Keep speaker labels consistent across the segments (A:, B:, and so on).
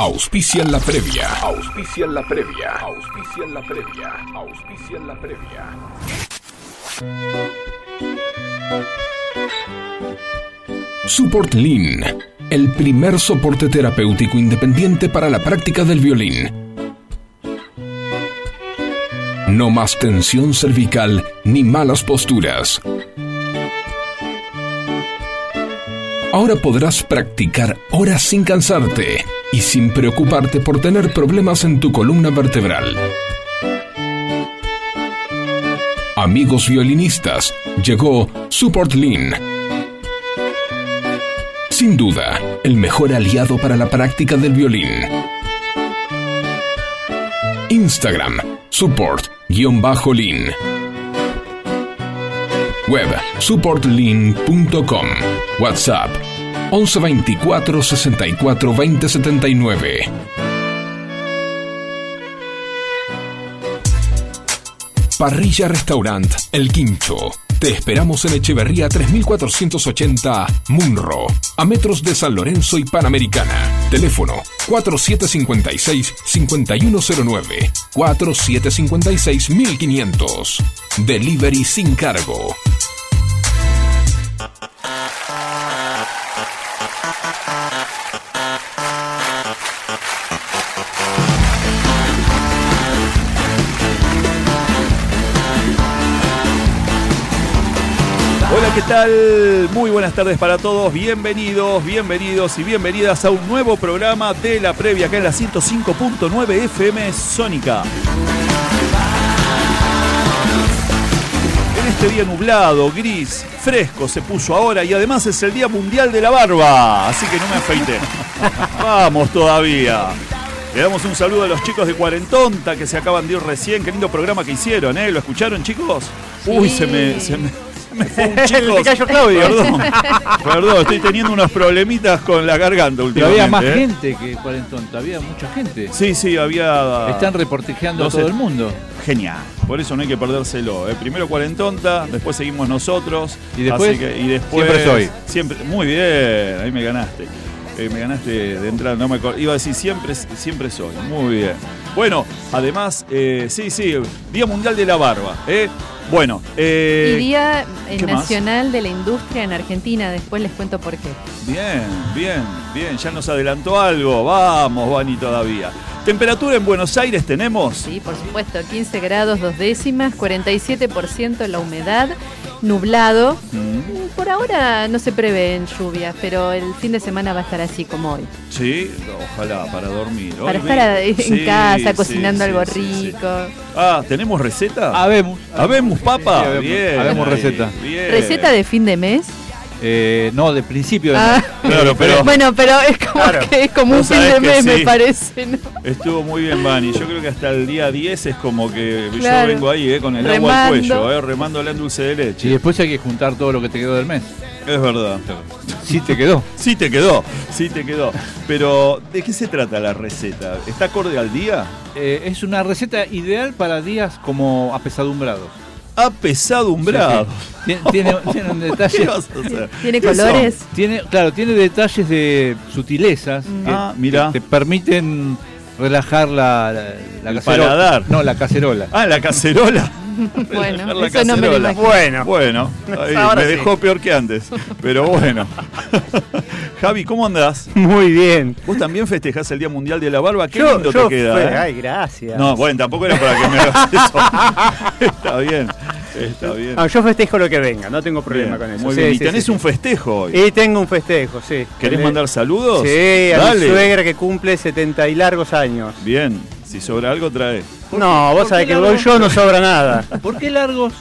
A: Auspician la previa. Auspician la previa. Auspician la previa. Auspician la previa. Support Lean, el primer soporte terapéutico independiente para la práctica del violín. No más tensión cervical ni malas posturas. Ahora podrás practicar horas sin cansarte y sin preocuparte por tener problemas en tu columna vertebral. Amigos violinistas, llegó Support Lean. Sin duda, el mejor aliado para la práctica del violín. Instagram, support-lean. Web, supportlean.com. WhatsApp, 1124 64 20 79. Parrilla Restaurant El Quincho. Te esperamos en Echeverría 3480 Munro, a metros de San Lorenzo y Panamericana. Teléfono 4756-5109, 4756-1500. Delivery sin cargo.
B: Hola, ¿qué tal? Muy buenas tardes para todos. Bienvenidos, bienvenidos y bienvenidas a un nuevo programa de la previa acá en la 105.9 FM Sónica. Este día nublado, gris, fresco se puso ahora y además es el Día Mundial de la Barba, así que no me afeité. Vamos todavía. Le damos un saludo a los chicos de Cuarentonta que se acaban de ir recién. Qué lindo programa que hicieron, ¿eh? ¿Lo escucharon, chicos? Uy, se me, se me, se me fue un chico.
C: Le cayó Claudio.
B: Perdón, perdón, estoy teniendo unos problemitas con la garganta
C: Pero
B: últimamente.
C: había más
B: ¿eh?
C: gente que Cuarentonta, había mucha gente.
B: Sí, sí, había.
C: Están reportejeando a
B: no sé.
C: todo el mundo.
B: Genial. Por eso no hay que perdérselo. ¿eh? Primero Cuarentonta, después seguimos nosotros.
C: Y después,
B: así que- y después
C: siempre soy.
B: Siempre, muy bien, ahí me ganaste. Eh, me ganaste de entrada, no me acor- Iba a decir siempre, siempre soy. Muy bien. Bueno, además, eh, sí, sí, Día Mundial de la Barba. ¿eh? Bueno, eh,
D: y Día eh. Nacional de la Industria en Argentina. Después les cuento por qué.
B: Bien, bien, bien, ya nos adelantó algo. Vamos, Vani, todavía. Temperatura en Buenos Aires tenemos.
D: Sí, por supuesto, 15 grados, dos décimas, 47% la humedad, nublado.
B: Mm,
D: Por ahora no se prevén lluvias, pero el fin de semana va a estar así como hoy.
B: Sí, ojalá, para dormir. Hoy
D: Para estar a- en
B: Sí,
D: casa
B: sí,
D: cocinando
B: sí,
D: algo
B: sí, sí.
D: rico.
B: Ah, ¿tenemos receta?
C: Habemos.
B: Habemos papa.
C: Sí, habemos-
B: bien.
C: habemos receta.
B: bien.
D: ¿Receta de fin de mes?
C: Eh, no, de principio de
D: Ah.
C: mes.
B: Claro, pero
D: Bueno, pero es como,
C: Claro.
D: que es como un fin de mes, me parece, ¿no?
B: estuvo muy bien, Vani. Yo creo que hasta el día 10 es como que
D: Claro.
B: yo vengo ahí, eh, con el agua al cuello, eh, remándole en dulce de
C: Y
B: leche.
C: después hay que juntar todo lo que te quedó del mes.
B: Es verdad.
C: Sí te quedó.
B: Sí te quedó, sí te quedó. Pero, ¿de qué se trata la receta? ¿Está acorde al día?
C: Eh, es una receta ideal para días como apesadumbrados.
B: Apesadumbrado.
C: Sí, sí. Tiene, tiene, tiene un
B: ¿Qué
C: detalle.
B: vas a hacer?
D: Tiene colores.
C: Tiene, claro, tiene detalles de sutilezas que,
B: Ah, mira.
C: que te permiten relajar la, la, la
B: El
C: cacerola.
B: paladar.
C: No, la cacerola.
B: Ah, la cacerola.
D: Bueno,
B: la
D: eso no me lo.
C: Bueno.
B: Bueno, ahí me
E: sí.
B: dejó peor que antes. Pero bueno. Javi, ¿cómo andás?
E: Muy bien.
B: Vos también festejás el Día Mundial de la Barba. Qué
E: Yo-
B: lindo
E: yo
B: te queda. ¿eh?
E: Ay, gracias.
B: No, bueno, tampoco era para que me hagas eso. está bien, está bien.
E: Ah, yo festejo lo que venga, no tengo problema
B: Bien,
E: con eso.
B: Muy
E: Sí,
B: bien. y
E: sí,
B: tenés
E: sí,
B: un festejo hoy.
E: Y tengo un festejo, sí.
B: ¿Querés mandar saludos?
E: Sí, a
B: Dale.
E: mi suegra que cumple 70 y largos años.
B: Bien, si sobra algo, trae.
E: No, vos sabés que
C: largo?
E: voy yo no sobra nada.
C: ¿Por qué largos?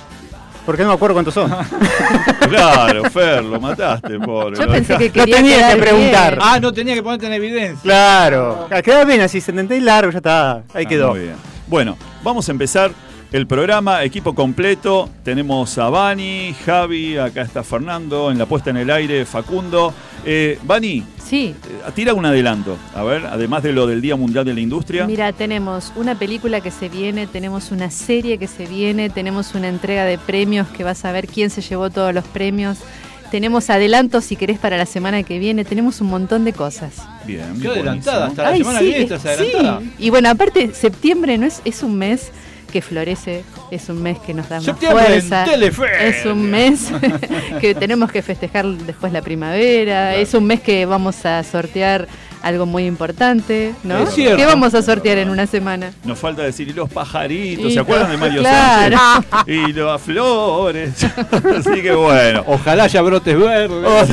E: Porque no me acuerdo cuántos son.
B: Claro, Fer, lo mataste, pobre.
D: Yo
B: lo
D: pensé que quería
E: tenía que preguntar.
D: bien.
C: Ah, no tenía que ponerte en evidencia.
E: Claro. Ah, Queda bien así, 70 y largos, ya está. Ahí
B: Ah,
E: quedó.
B: Muy bien. Bueno, vamos a empezar el programa, equipo completo. Tenemos a Bani, Javi, acá está Fernando, en la puesta en el aire, Facundo. Eh, Bani,
D: Sí,
B: eh, tira un adelanto, a ver, además de lo del Día Mundial de la Industria.
D: Mira, tenemos una película que se viene, tenemos una serie que se viene, tenemos una entrega de premios que vas a ver quién se llevó todos los premios. tenemos adelantos si querés para la semana que viene, tenemos un montón de cosas.
B: Bien.
C: Qué adelantada,
B: buenísimo.
C: hasta la
D: Ay,
C: semana
D: sí,
C: que viene estás
D: sí.
C: adelantada.
D: Y bueno, aparte, septiembre no es, es un mes que florece, es un mes que nos da más fuerza. Es un mes que tenemos que festejar después la primavera, es un mes que vamos a sortear algo muy importante, ¿no?
C: Es cierto.
D: ¿Qué vamos a sortear en una semana?
B: Nos falta decir, y los pajaritos,
D: Y
B: ¿se acuerdan de
D: los-
B: Mario
D: claro.
B: Sánchez? Y las flores. Así que bueno.
C: Ojalá haya brotes verdes.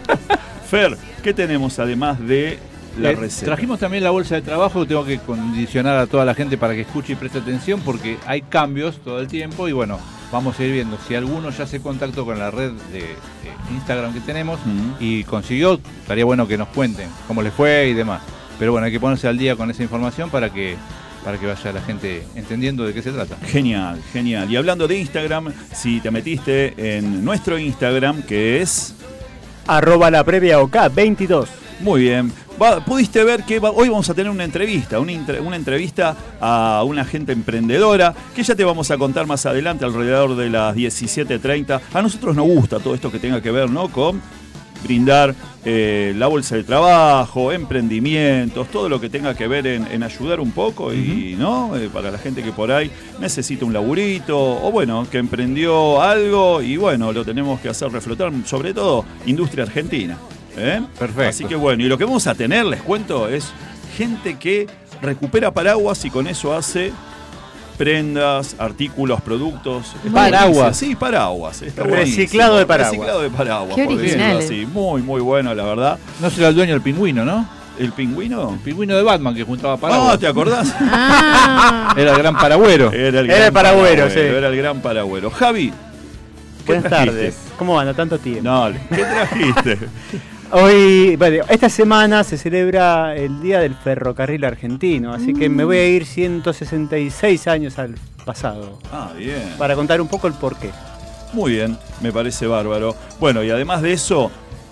B: Fer, ¿qué tenemos además de la
C: Eh,
B: receta?
C: Trajimos también la bolsa de trabajo, tengo que condicionar a toda la gente para que escuche y preste atención porque hay cambios todo el tiempo y bueno, vamos a ir viendo si alguno ya se contactó con la red de, de Instagram que tenemos y consiguió, estaría bueno que nos cuenten cómo les fue y demás. Pero bueno, hay que ponerse al día con esa información para que para que vaya la gente entendiendo de qué se trata.
B: Genial, genial. Y hablando de Instagram, si te metiste en nuestro Instagram, que es...
E: Arroba la previa OK 22.
B: Muy bien. Va- pudiste ver que va- hoy vamos a tener una entrevista, una, entrevista a una gente emprendedora, que ya te vamos a contar más adelante, alrededor de las 17.30. A nosotros nos gusta todo esto que tenga que ver ¿no? con brindar eh, la bolsa de trabajo, emprendimientos, todo lo que tenga que ver en, en ayudar un poco y no Eh, para la gente que por ahí necesita un laburito o bueno, que emprendió algo y bueno, lo tenemos que hacer reflotar, sobre todo industria argentina. ¿Eh?
C: Perfecto.
B: Así que bueno, y lo que vamos a tener, les cuento, es gente que recupera paraguas y con eso hace prendas, artículos, productos.
C: Paraguas.
B: Sí, paraguas. Está
E: Reciclado
B: buenísimo.
E: de paraguas.
B: Reciclado de paraguas,
D: Qué
B: por decirlo así. Muy, muy bueno, la verdad.
C: No será el dueño del pingüino, ¿no?
B: ¿El pingüino?
C: El pingüino de Batman que juntaba
B: Ah,
C: paraguas.
B: ¿te acordás?
D: Ah,
C: Era el gran paragüero.
B: Era el
E: Era el paragüero, sí.
B: Era el gran paragüero. Javi, ¿qué
E: Buenas
B: trajiste?
E: tardes. ¿Cómo anda tanto tiempo?
B: No, ¿qué trajiste?
E: Hoy, bueno, esta semana se celebra el Día del Ferrocarril Argentino, así que me voy a ir 166 años al pasado
B: ah, bien.
E: para contar un poco el porqué.
B: Muy bien, me parece bárbaro. Bueno, y además de eso,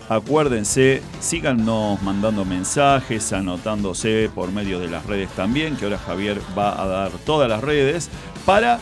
B: acuérdense, síganos mandando mensajes, anotándose por medio de las redes también, que ahora Javier va a dar todas las redes, para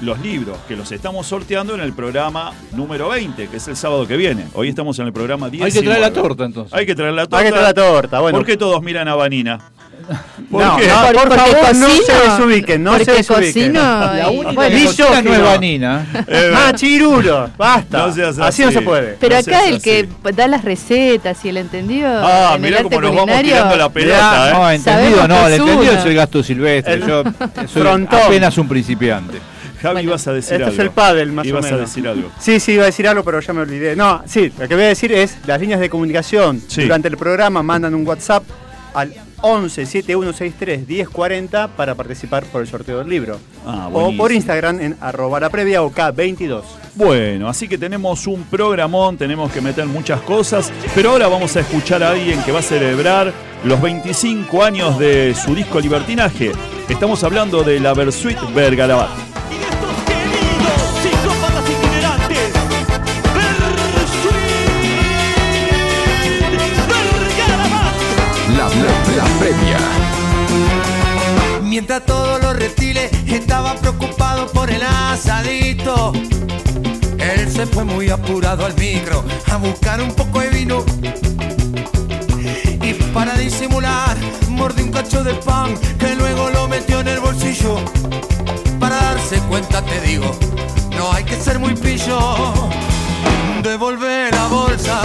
B: los libros que los estamos sorteando en el programa número 20, que es el sábado que viene. Hoy estamos en el programa 10.
C: Hay que traer la torta entonces.
B: Hay que traer la torta.
E: Hay que traer la torta, bueno.
B: ¿Por qué todos miran a Vanina? ¿Por
E: No,
B: qué?
E: no,
D: Por-
E: por
D: porque
E: favor, no se desubiquen, no se desubiquen.
C: La única
D: bueno,
C: que
E: Misógino.
C: cocina no es Vanina.
B: Eh,
E: Ah, chirulo, basta.
B: No seas
E: así. no se puede.
D: Pero
B: No
D: acá el
B: así.
D: que da las recetas y el entendido
B: Ah,
D: en
B: mirá cómo nos vamos tirando la pelota, ¿eh?
C: No, entendido no, el entendido es el gasto silvestre.
E: El
C: Yo soy
E: frontón.
C: apenas un principiante.
B: Javi,
D: Bueno,
B: vas a decir
E: Esto
B: algo.
E: es el pádel, más o
B: Ibas a
E: menos.
B: decir algo.
E: Sí, sí, iba a decir algo, pero ya me olvidé. No, sí, lo que voy a decir es las líneas de comunicación.
B: Sí.
E: Durante el programa mandan un WhatsApp al 11 7163 1040 para participar por el sorteo del libro.
B: Ah,
E: o por Instagram en arroba la previa OK22.
B: Bueno, así que tenemos un programón, tenemos que meter muchas cosas, pero ahora vamos a escuchar a alguien que va a celebrar los 25 años de su disco Libertinaje. Estamos hablando de la Versuit Bergarabat.
F: Mientras todos los reptiles estaban preocupados por el asadito, él se fue muy apurado al micro a buscar un poco de vino. Y para disimular, mordió un cacho de pan que luego lo metió en el bolsillo. Para darse cuenta, te digo, no hay que ser muy pillo. Devolver la bolsa,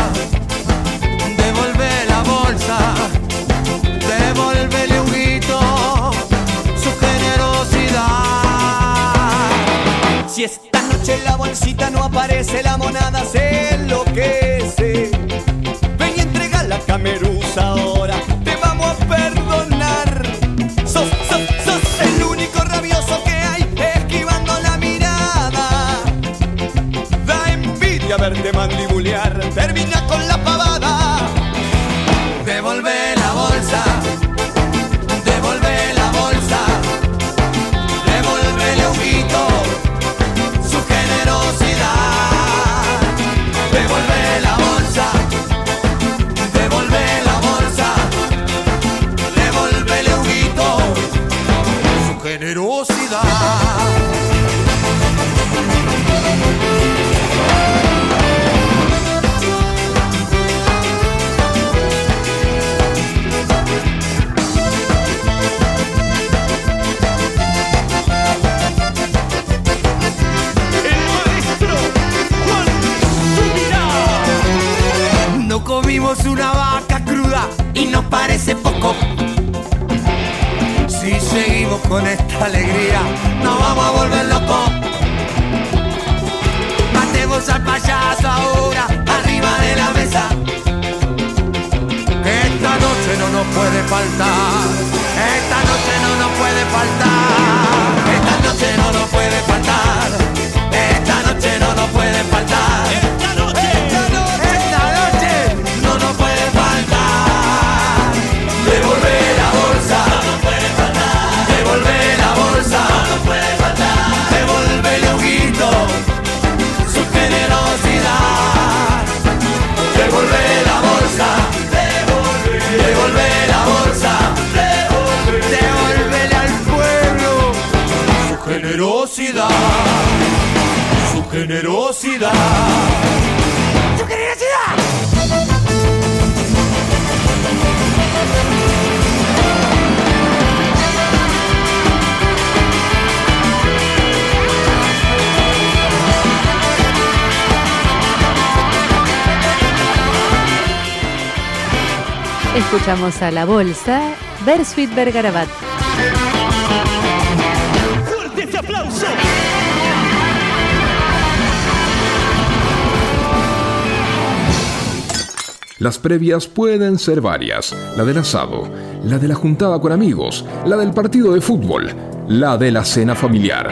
G: noche la bolsita no aparece, la monada se enloquece. Ven y entrega la cameruza ahora, te vamos a perdonar. Sos, sos, sos el único rabioso que hay, esquivando la mirada. Da envidia verte mandibulear, termina con
F: con esta alegría, nos vamos a volver locos. Matemos al payaso ahora, arriba de la mesa. Esta noche no nos puede faltar. Esta noche no nos puede faltar. Esta noche no nos puede faltar. Esta noche no nos puede faltar. Esta noche,
D: Escuchamos a La Bolsa, Bersuit Bergarabat.
A: Las previas pueden ser varias. La del asado, la de la juntada con amigos, la del partido de fútbol, la de la cena familiar.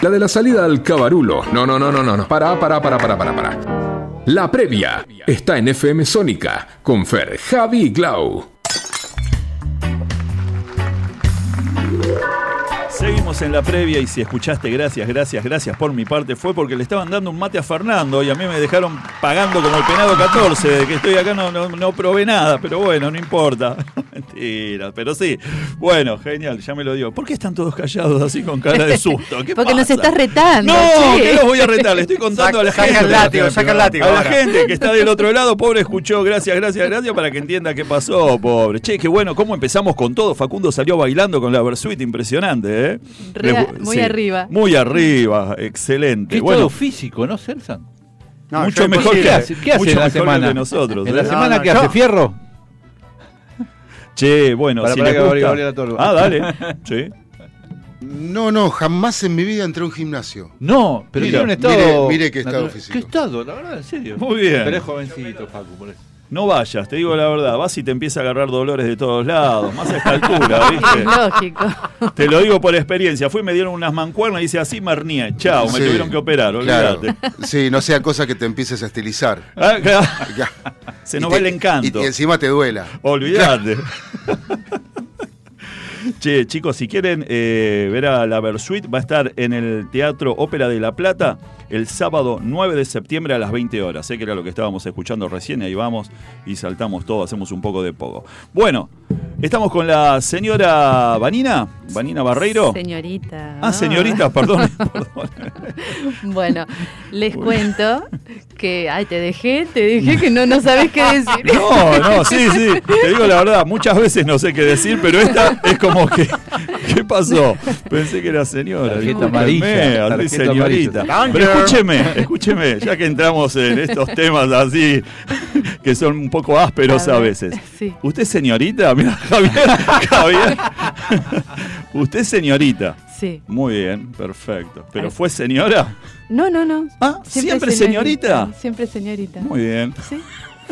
A: La de la salida al cabarulo. No, no, no, no, no. Para, para, para, para, para, para. La previa está en FM Sónica con Fer, Javi y Glau.
B: En la previa y si escuchaste gracias, gracias, gracias por mi parte fue porque le estaban dando un mate a Fernando y a mí me dejaron pagando como el penado 14, de que estoy acá no, no, no probé nada, pero bueno, no importa. Mentira, pero sí. Bueno, genial, ya me lo dio. ¿Por qué están todos callados así con cara de susto? ¿Qué
D: Porque nos
B: pasa?
D: estás retando.
B: No,
D: che.
B: que los voy a retar, le estoy contando a la
E: Saca
B: gente.
E: el látigo, saca el látigo
B: A la
E: ahora.
B: gente que está del otro lado, pobre, escuchó, gracias, gracias, gracias, para que entienda qué pasó, pobre. Che, qué bueno, cómo empezamos con todo. Facundo salió bailando con la Versuit, impresionante, ¿eh?
D: Muy arriba.
B: Muy arriba, excelente.
C: Qué
B: bueno,
C: estado físico, ¿no, Celsan?
E: No,
B: mucho
E: yo
B: mejor que
C: ¿Qué hace, qué hace
B: mucho
C: en la semana?
B: de nosotros.
C: ¿En
B: ¿eh?
C: la
E: No,
C: semana
E: no,
C: que
E: yo-
C: hace fierro?
B: Che, bueno,
C: Para,
B: si
C: para
B: les
C: que
B: gusta-
C: la torba.
B: Ah, dale. Sí.
H: No, no, jamás en mi vida entré a un gimnasio.
C: No, pero
B: Mira,
C: tiene un estado.
H: mire- mire qué estado
C: natural.
H: físico.
C: ¿Qué estado? La verdad, en serio.
B: Muy bien.
C: Pero es jovencito, Facu, por eso.
B: No vayas, te digo la verdad. Vas y te empieza a agarrar dolores de todos lados. Más a esta altura, ¿viste?
D: Lógico.
B: Te lo digo por experiencia. Fui, me dieron unas mancuernas y dice así me hernié. Chao, me
H: Sí,
B: tuvieron que operar,
H: claro.
B: olvídate.
H: Sí, no sea cosa que te empieces a estilizar.
B: Ah, claro. Se nos va el encanto.
H: Y, y encima te duela.
B: Olvídate. Che, chicos, si quieren eh, ver a la Versuit, va a estar en el Teatro Ópera de La Plata el sábado 9 de septiembre a las 20 horas. Sé que era lo que estábamos escuchando recién, ahí vamos y saltamos todo, hacemos un poco de poco. Bueno, estamos con la señora Vanina, Vanina Barreiro.
D: Señorita.
B: Ah, señorita, perdón. perdón.
D: Bueno, les cuento que, ay, te dejé, te dije que no, no sabes qué decir.
B: No, no, sí, sí. Te digo la verdad, muchas veces no sé qué decir, pero esta es como que. ¿Qué pasó? Pensé que era señora.
C: Tarjeta amarilla, tarjeta
B: señorita.
C: amarilla.
B: Pero escúcheme, escúcheme, ya que entramos en estos temas así, que son un poco ásperos
D: A
B: veces.
D: sí.
B: ¿Usted es señorita? Mira, Javier, Javier. ¿Usted es señorita?
D: Sí.
B: Muy bien, perfecto. ¿Pero fue señora?
D: No, no, no.
B: Ah, ¿siempre señorita?
D: Siempre señorita.
B: Muy bien.
D: Sí.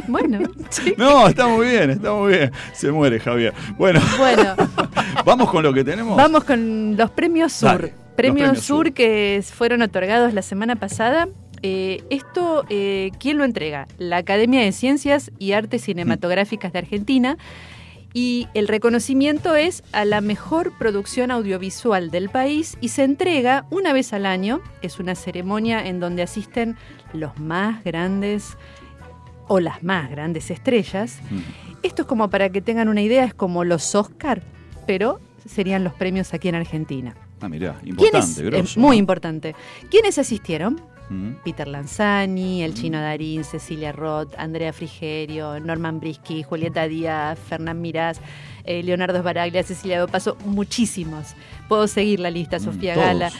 D: Bueno, sí.
B: No, está muy bien, está muy bien. Se muere Javier. Bueno,
D: Bueno,
B: vamos con lo que tenemos.
D: vamos con los premios Sur.
B: Dale,
D: premios,
B: premios
D: Sur,
B: Sur.
D: que fueron otorgados la semana pasada. Eh, esto, eh, ¿quién lo entrega? La Academia de Ciencias y Artes Cinematográficas de Argentina. Y el reconocimiento es a la mejor producción audiovisual del país y se entrega una vez al año. Es una ceremonia en donde asisten los más grandes o las más grandes estrellas. Esto es como para que tengan una idea, es como los Oscar, pero serían los premios aquí en Argentina.
B: Ah, mirá, importante,
D: eh,
B: grosso.
D: muy
B: ¿no?
D: importante. ¿Quiénes asistieron?
B: Mm.
D: Peter Lanzani, el chino Darín, Cecilia Roth, Andrea Frigerio, Norman Brisky, Julieta Díaz, Fernán Mirás, eh, Leonardo Sbaraglia, Cecilia Dopaso, muchísimos. Puedo seguir la lista, Sofía
B: todos.
D: Gala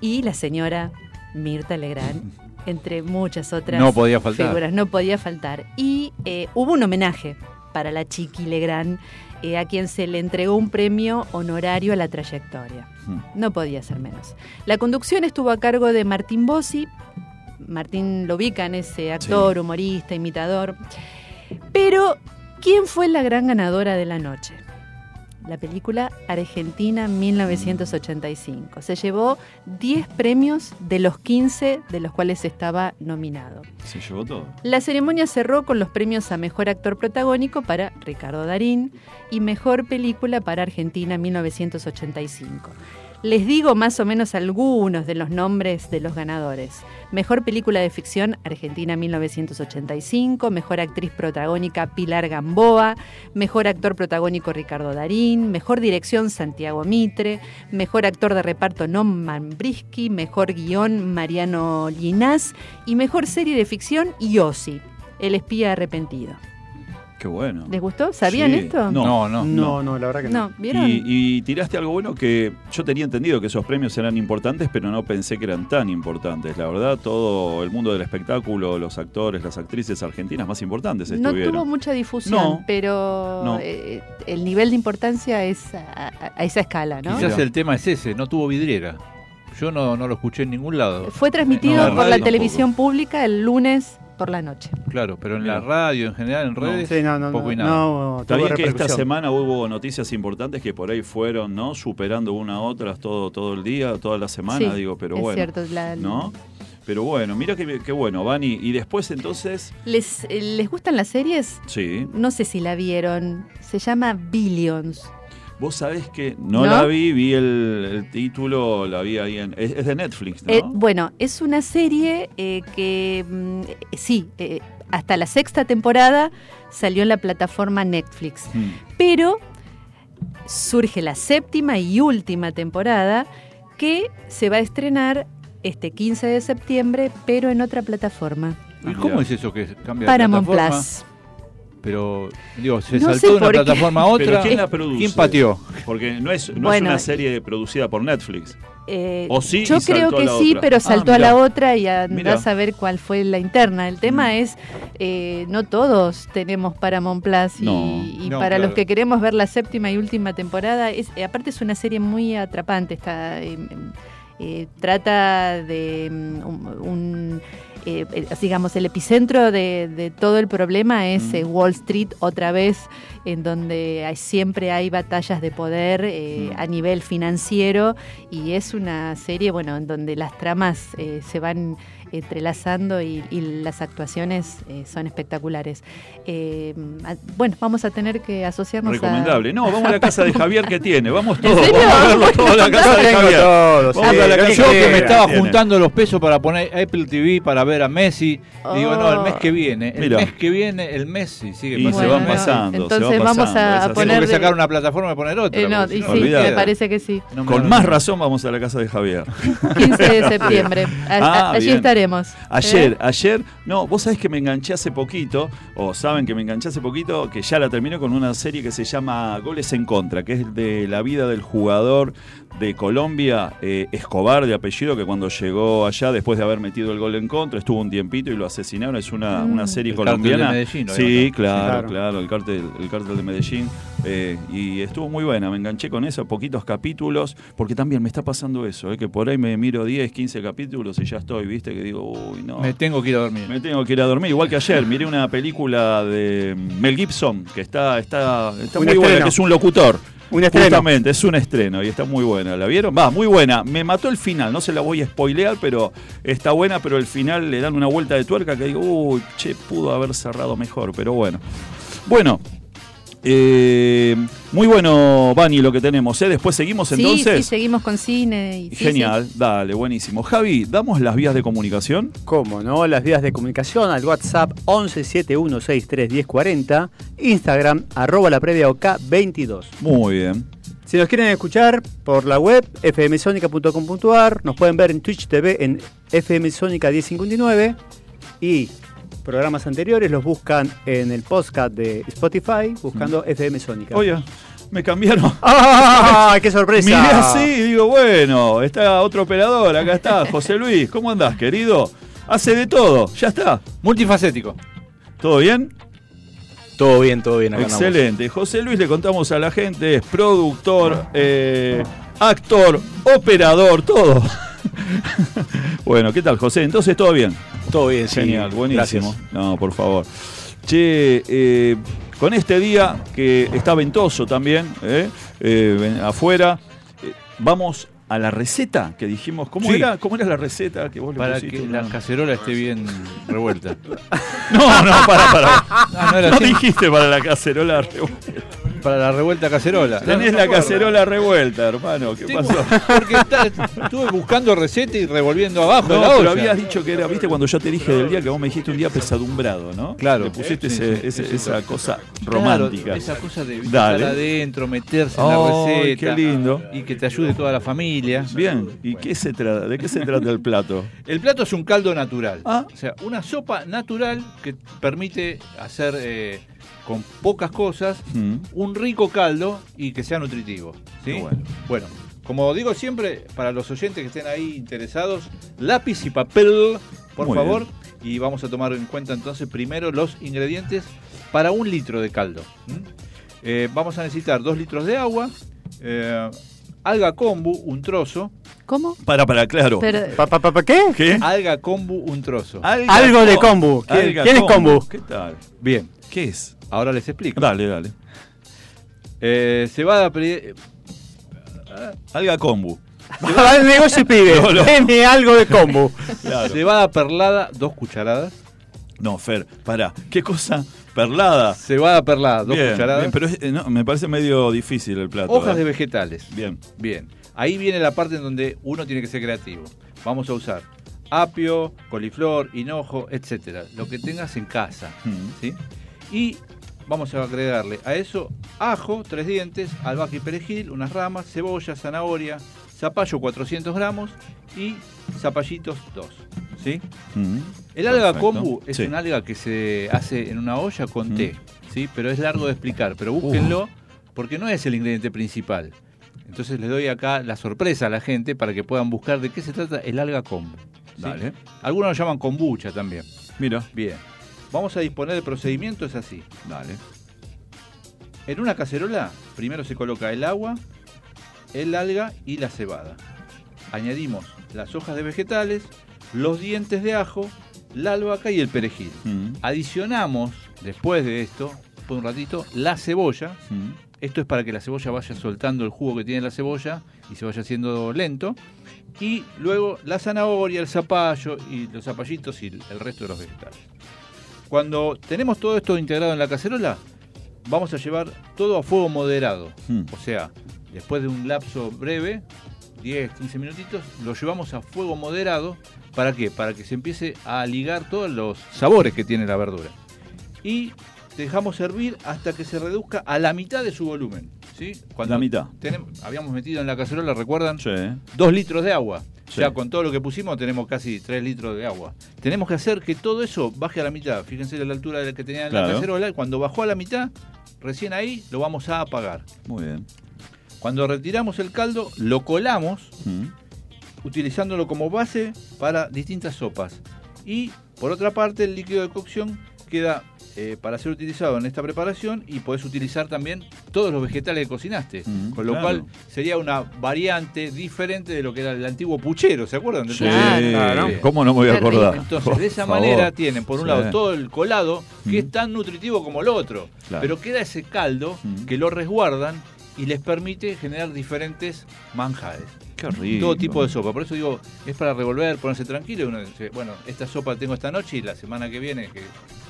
D: y la señora Mirta Legrand, entre muchas otras
C: No podía faltar.
D: figuras. No podía faltar. Y eh, hubo un homenaje para la Chiqui Legrand, eh, a quien se le entregó un premio honorario a la trayectoria.
B: Hmm.
D: No podía ser menos. La conducción estuvo a cargo de Martín Bossi. Martín lo ubican, ese actor, humorista, imitador. Pero, ¿quién fue la gran ganadora de la noche? La película Argentina 1985. Se llevó 10 premios de los 15 de los cuales estaba nominado.
B: Se llevó todo.
D: La ceremonia cerró con los premios a Mejor Actor Protagónico para Ricardo Darín y Mejor Película para Argentina 1985. Les digo más o menos algunos de los nombres de los ganadores. Mejor Película de Ficción Argentina 1985, Mejor Actriz Protagónica Pilar Gamboa, Mejor Actor Protagónico Ricardo Darín, Mejor Dirección Santiago Mitre, Mejor Actor de Reparto Norman Brisky, Mejor Guión Mariano Linás y Mejor Serie de Ficción Yossi, El Espía Arrepentido.
B: Qué bueno.
D: ¿Les gustó? ¿Sabían
B: Sí.
D: esto?
B: No.
C: No, no.
E: No, no, la verdad que no.
D: No, ¿vieron?
B: Y, y tiraste algo bueno que yo tenía entendido que esos premios eran importantes, pero no pensé que eran tan importantes. La verdad, todo el mundo del espectáculo, los actores, las actrices argentinas más importantes
D: No
B: estuvieron.
D: tuvo mucha difusión,
B: No.
D: pero
B: No.
D: eh, el nivel de importancia es a, esa escala, ¿no?
C: Quizás el tema es ese, no tuvo vidriera. Yo no, no lo escuché en ningún lado.
D: Fue transmitido
C: No,
B: la
D: por la
B: tampoco.
D: televisión pública el lunes por la noche.
C: Claro, pero en la radio, en general, en
B: No.
C: redes,
E: Sí, no, no,
C: poco y nada.
E: no,
B: Está bien que esta semana hubo noticias importantes que por ahí fueron, ¿no? Superando una a otras todo, todo el día, toda la semana,
D: Sí,
B: digo, pero
D: es
B: bueno.
D: cierto. la-
B: ¿No? Pero bueno, mira qué, qué bueno, Vani. Y después entonces,
D: ¿Les, eh, ¿Les gustan las series?
B: sí,
D: No sé si la vieron. Se llama Billions.
B: Vos sabés que no,
D: ¿No?
B: la vi, vi el, el título, la vi ahí en... Es, es de Netflix, ¿no?
D: Eh, bueno, es una serie eh, que mm, eh, sí, eh, hasta la sexta temporada salió en la plataforma Netflix.
B: Mm.
D: Pero surge la séptima y última temporada que se va a estrenar este 15 de septiembre, pero en otra plataforma.
C: ¿Y
B: Ah,
C: cómo
B: mirá.
C: es eso que cambia
D: Paramount
C: de plataforma?
D: Plus.
C: Pero, digo, se
D: No
C: saltó de una
D: qué.
C: plataforma a otra.
B: Pero ¿quién la produce?
C: ¿Quién pateó?
B: Porque no es, no es una serie producida por Netflix.
D: Eh,
B: ¿O sí
D: yo creo que sí,
B: otra?
D: pero
B: Ah,
D: saltó a
B: mirá.
D: la otra y andás a ver cuál fue la interna. El tema
B: Mm.
D: es, eh, no todos tenemos Paramount Plus y,
B: No.
D: y
C: No,
D: para
C: claro.
D: los que queremos ver la séptima y última temporada, es, eh, aparte es una serie muy atrapante. Está, eh, eh, trata de mm, un... eh, eh, digamos, el epicentro de, de todo el problema es
B: Mm.
D: eh, Wall Street otra vez, en donde hay- siempre hay batallas de poder eh,
B: Mm.
D: a nivel financiero y es una serie, bueno, en donde las tramas se van entrelazando y, y las actuaciones eh, son espectaculares. Eh, a- bueno, vamos a tener que asociarnos
B: Recomendable.
D: a...
B: No, vamos a la casa de Javier que tiene. Vamos todos. Vamos a verlo todo a la casa de Javier.
E: todo,
B: Vamos
E: sí,
B: a la casa
C: Yo que me estaba
B: Tiene.
C: juntando los pesos para poner Apple TV para ver a Messi, digo, no, el mes que viene, el
B: Mira.
C: mes que viene, el Messi sigue
B: Y se
C: pasando.
B: van pasando, se
D: entonces
B: van
D: vamos
B: pasando,
D: a,
B: así.
C: Tengo
D: poner...
C: que sacar una plataforma y poner otra.
D: eh, no, y sí, me parece que sí.
C: no me
B: Con más razón vamos a la casa de Javier.
D: 15 de septiembre. A-
B: Ah,
D: allí
B: bien. Ayer,
D: ¿Eh?
B: ayer, no, vos sabés que me enganché hace poquito, o saben que me enganché hace poquito, que ya la terminé con una serie que se llama Goles en Contra, que es de la vida del jugador de Colombia, eh, Escobar de apellido, que cuando llegó allá, después de haber metido el gol en contra, estuvo un tiempito y lo asesinaron. Es una,
D: Mm.
B: una serie
C: El cártel
B: colombiana.
C: de Medellín,
B: sí, claro,
E: Claro.
B: claro, el cártel, el cártel de Medellín. Eh, y estuvo muy buena, me enganché con eso, poquitos capítulos, porque también me está pasando eso, eh, que por ahí me miro 10, 15 capítulos y ya estoy, viste, que digo, uy, no.
C: Me tengo que ir a dormir.
B: Me tengo que ir a dormir, igual que ayer, miré una película de Mel Gibson, que está, está, muy buena, que es un locutor.
E: Un estreno.
B: Justamente, es un estreno y está muy buena. ¿La vieron? Va, muy buena. Me mató el final, no se la voy a spoilear, pero está buena, pero el final le dan una vuelta de tuerca que digo, uy, che, pudo haber cerrado mejor, pero bueno. Bueno, eh, muy bueno, Vani, lo que tenemos. ¿eh? Después seguimos
D: Sí,
B: entonces.
D: sí, seguimos con cine. Y, sí,
B: Genial, dale, buenísimo. Javi, ¿damos las vías de comunicación?
E: ¿Cómo no? Las vías de comunicación al WhatsApp 1171631040, Instagram arroba la previa OK 22.
B: Muy bien.
E: Si nos quieren escuchar por la web fmsonica.com.ar, nos pueden ver en Twitch TV en fmsonica 1059 y programas anteriores los buscan en el podcast de Spotify buscando FM Sónica.
B: Oye, me cambiaron.
E: ¡Ah! ¡Qué sorpresa!
B: Miré así y digo, bueno, está otro operador, acá está, José Luis, ¿cómo andás, querido? Hace de todo, ya está.
C: Multifacético.
B: ¿Todo bien?
I: Todo bien, todo bien. acá andamos.
B: Excelente. José Luis, le contamos a la gente, es productor, eh, actor, operador, todo. bueno, ¿qué tal, José? Entonces, ¿todo bien?
I: Todo bien, sí.
B: Genial, buenísimo.
I: Gracias.
B: No, por favor. Che, eh, con este día que está ventoso también, eh, eh, afuera, eh, vamos a la receta que dijimos. ¿Cómo,
C: Sí.
B: era, ¿Cómo era la receta que vos le
C: Para que la cacerola esté bien revuelta.
B: no, no, para, para.
C: No
B: dijiste para la cacerola revuelta.
C: Para la revuelta cacerola.
B: Tenés
C: no
B: la cacerola revuelta, hermano. ¿Qué
C: Tengo-
B: pasó?
C: Porque está- estuve buscando receta y revolviendo abajo
B: No,
C: la
B: pero
C: olla.
B: habías dicho que era, viste, cuando yo te dije del día que vos me dijiste un día pesadumbrado, ¿no?
C: Claro.
B: Le pusiste
C: Sí,
B: ese-
C: sí,
B: ese-
C: sí,
B: esa
C: sí.
B: cosa
C: Claro,
B: romántica.
C: esa cosa de estar adentro, meterse en la receta.
B: qué lindo.
C: Y que te ayude toda la familia.
B: Bien, ¿y qué se trata? ¿De qué se trata el plato?
C: El plato es un caldo natural.
B: Ah.
C: O sea, una sopa natural que permite hacer eh, con pocas cosas
B: Mm.
C: un rico caldo y que sea nutritivo. ¿sí?
B: Bueno.
C: Bueno, como digo siempre, para los oyentes que estén ahí interesados, lápiz y papel, por
B: Muy
C: favor. Y vamos a tomar en cuenta entonces primero los ingredientes para un litro de caldo. Eh, vamos a necesitar dos litros de agua, eh, alga kombu, un trozo,
D: ¿Cómo?
B: Para, para, claro.
D: Pero,
E: ¿Pa, pa, pa, pa qué?
B: ¿Qué?
C: alga kombu, un trozo.
B: Alga
E: Algo de kombu. ¿Quién- quién es kombu?
B: ¿Qué tal?
C: Bien,
B: ¿Qué es?
C: ahora les explico.
B: Dale, dale.
C: Eh, cebada pre-
B: Alga kombu.
E: Va al negocio y pide.
B: No, no.
E: Deme algo de kombu.
B: Claro.
C: cebada perlada, dos cucharadas.
B: No, Fer, pará. ¿Qué cosa? Perlada.
C: Cebada perlada, dos
B: bien,
C: cucharadas.
B: bien, pero es- eh, no, me parece medio difícil el plato.
C: Hojas
B: ¿eh?
C: de vegetales.
B: Bien.
C: Bien. Ahí viene la parte en donde uno tiene que ser creativo. Vamos a usar apio, coliflor, hinojo, etcétera. Lo que tengas en casa.
B: Mm.
C: ¿sí? Y vamos a agregarle a eso ajo, tres dientes, albahaca y perejil, unas ramas, cebolla, zanahoria, zapallo 400 gramos y zapallitos 2. ¿sí?
B: Mm.
C: El alga
B: Perfecto.
C: kombu es
B: Sí.
C: un alga que se hace en una olla con
B: Mm.
C: té, ¿sí? pero es largo de explicar, pero búsquenlo porque no es el ingrediente principal. Entonces les doy acá la sorpresa a la gente para que puedan buscar de qué se trata el alga kombu. ¿sí?
B: Dale.
C: Algunos lo llaman kombucha también.
B: Mira.
C: Bien. Vamos a disponer del procedimiento, es así.
B: Dale.
C: En una cacerola, primero se coloca el agua, el alga y la cebada. Añadimos las hojas de vegetales, los dientes de ajo, la albahaca y el perejil.
B: Mm.
C: Adicionamos, después de esto, por un ratito, la cebolla.
B: Mm.
C: Esto es para que la cebolla vaya soltando el jugo que tiene la cebolla y se vaya haciendo lento. Y luego la zanahoria, el zapallo y los zapallitos y el resto de los vegetales. Cuando tenemos todo esto integrado en la cacerola, vamos a llevar todo a fuego moderado.
B: Mm.
C: O sea, después de un lapso breve, 10, 15 minutitos, lo llevamos a fuego moderado. ¿Para qué? Para que se empiece a ligar todos los sabores que tiene la verdura. Y dejamos hervir hasta que se reduzca a la mitad de su volumen. ¿sí?
B: La mitad.
C: tenemos- habíamos metido en la cacerola, ¿recuerdan?
B: Sí.
C: Dos litros de agua.
B: Sí.
C: Ya con todo lo que pusimos tenemos casi 3 litros de agua. Tenemos que hacer que todo eso baje a la mitad. Fíjense la altura de la que tenía en
B: Claro.
C: la cacerola. y Cuando bajó a la mitad, recién ahí lo vamos a apagar.
B: Muy bien.
C: Cuando retiramos el caldo, lo colamos
B: Mm.
C: utilizándolo como base para distintas sopas. Y por otra parte, el líquido de cocción queda eh, para ser utilizado en esta preparación y podés utilizar también todos los vegetales que cocinaste.
B: Mm,
C: con lo
B: claro.
C: cual sería una variante diferente de lo que era el antiguo puchero, ¿se acuerdan?
B: Sí.
D: Claro.
B: ¿Cómo no me voy a acordar?
C: Entonces, de esa
B: Por
C: manera
B: favor.
C: tienen, por un
B: Sí.
C: lado, todo el colado, que
B: Mm.
C: es tan nutritivo como el otro,
B: Claro.
C: pero queda ese caldo
B: Mm.
C: que lo resguardan y les permite generar diferentes manjares.
B: Qué rico.
C: Todo tipo de sopa. Por eso digo, es para revolver, ponerse tranquilo. y Uno dice, bueno, esta sopa tengo esta noche y la semana que viene, que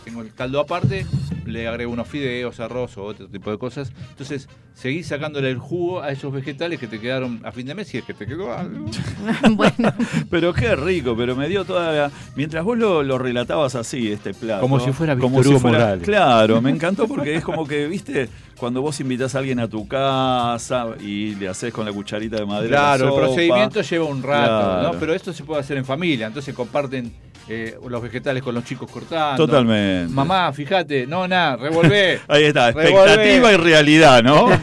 C: tengo el caldo aparte, le agrego unos fideos, arroz o otro tipo de cosas. Entonces, seguís sacándole el jugo a esos vegetales que te quedaron a fin de mes y es que te quedó algo.
D: bueno,
B: Pero qué rico, pero me dio toda la... Mientras vos lo, lo relatabas así, este plato.
C: Como si fuera
B: como
C: Víctor
B: si
C: Hugo
B: fuera-
C: Morales.
B: Claro, me encantó porque es como que, viste, cuando vos invitas a alguien a tu casa y le haces con la cucharita de madera. la
C: Claro, el procedimiento lleva un rato,
B: Claro.
C: ¿no? Pero esto se puede hacer en familia. Entonces comparten eh, los vegetales con los chicos cortando.
B: Totalmente.
C: Mamá, fíjate, no, nada, revolvé.
B: Ahí está,
C: Revolvé.
B: expectativa y realidad, ¿no?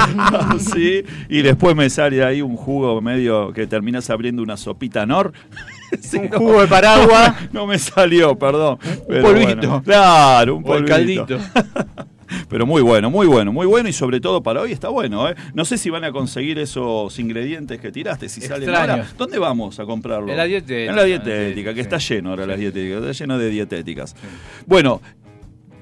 B: Sí, y después me sale ahí un jugo medio que terminas abriendo una sopita Nor. Sí,
E: Un
B: no.
E: jugo de paraguas.
B: No me salió, perdón. Pero
C: polvito.
B: bueno, claro, un
C: O el
B: polvito.
C: caldito.
B: Pero muy bueno, muy bueno, muy bueno y sobre todo para hoy está bueno. ¿eh? No sé si van a conseguir esos ingredientes que tiraste, si salen
C: Extraños.
B: ahora. ¿Dónde vamos a comprarlo?
C: En la dietética.
B: En la dietética,
C: Sí,
B: que
C: sí.
B: está lleno ahora las dietéticas, está lleno de dietéticas. Bueno,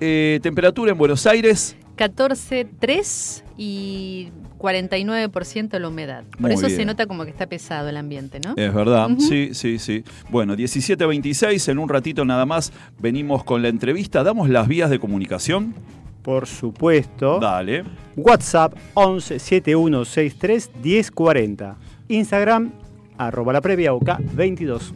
B: eh, temperatura en Buenos Aires.
D: 14.3 y 49% la humedad. Por
B: Muy
D: eso
B: bien.
D: se nota como que está pesado el ambiente, ¿no?
B: Es verdad, sí, sí, sí. Bueno, 17.26, en un ratito nada más venimos con la entrevista. ¿Damos las vías de comunicación?
E: Por supuesto.
B: Dale.
E: WhatsApp 11 7163 1040. Instagram arroba la previa OK 22.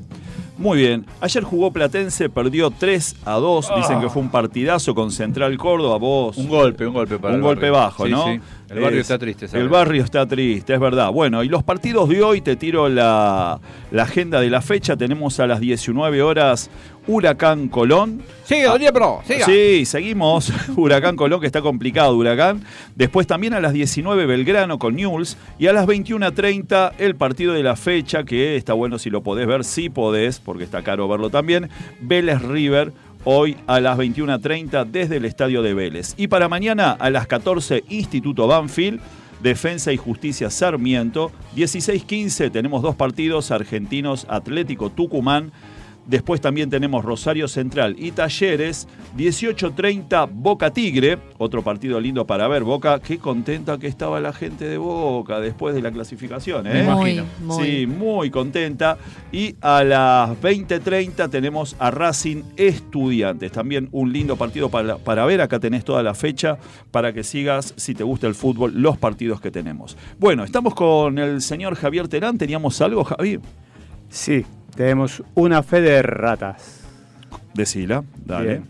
B: Muy bien. Ayer jugó Platense, perdió 3 a 2. Dicen que fue un partidazo con Central Córdoba. Vos.
C: Un golpe, un golpe para
B: un
C: el
B: golpe
C: barrio.
B: bajo,
C: Sí,
B: ¿no?
C: sí. El barrio
B: Es-
C: está triste, ¿sabes?
B: El barrio está triste, es verdad. Bueno, y los partidos de hoy, te tiro la, la agenda de la fecha. Tenemos a las 19 horas Huracán Colón.
C: Siga, don Diego, siga.
B: Sí, seguimos. Huracán Colón, que está complicado, Huracán. Después también a las 19 Belgrano con Newell's. Y a las 21.30 el partido de la fecha, que está bueno si lo podés ver, sí podés, porque está caro verlo también. Vélez River. Hoy a las 21.30 desde el estadio de Vélez. Y para mañana a las 14 Instituto Banfield. Defensa y Justicia Sarmiento. 16-15 tenemos dos partidos argentinos Atlético Tucumán. Después también tenemos Rosario Central y Talleres. 18-30 Boca Tigre. Otro partido lindo para ver. Boca, qué contenta que estaba la gente de Boca después de la clasificación. ¿eh?
C: Me
D: Muy,
C: imagino.
D: muy.
B: Sí, muy contenta. Y a las 20.30 tenemos a Racing Estudiantes. También un lindo partido para, para ver. Acá tenés toda la fecha para que sigas, si te gusta el fútbol, los partidos que tenemos. Bueno, estamos con el señor Javier Terán. ¿Teníamos algo, Javi?
E: Sí, tenemos una fe de ratas.
B: Decila, dale.
E: Bien.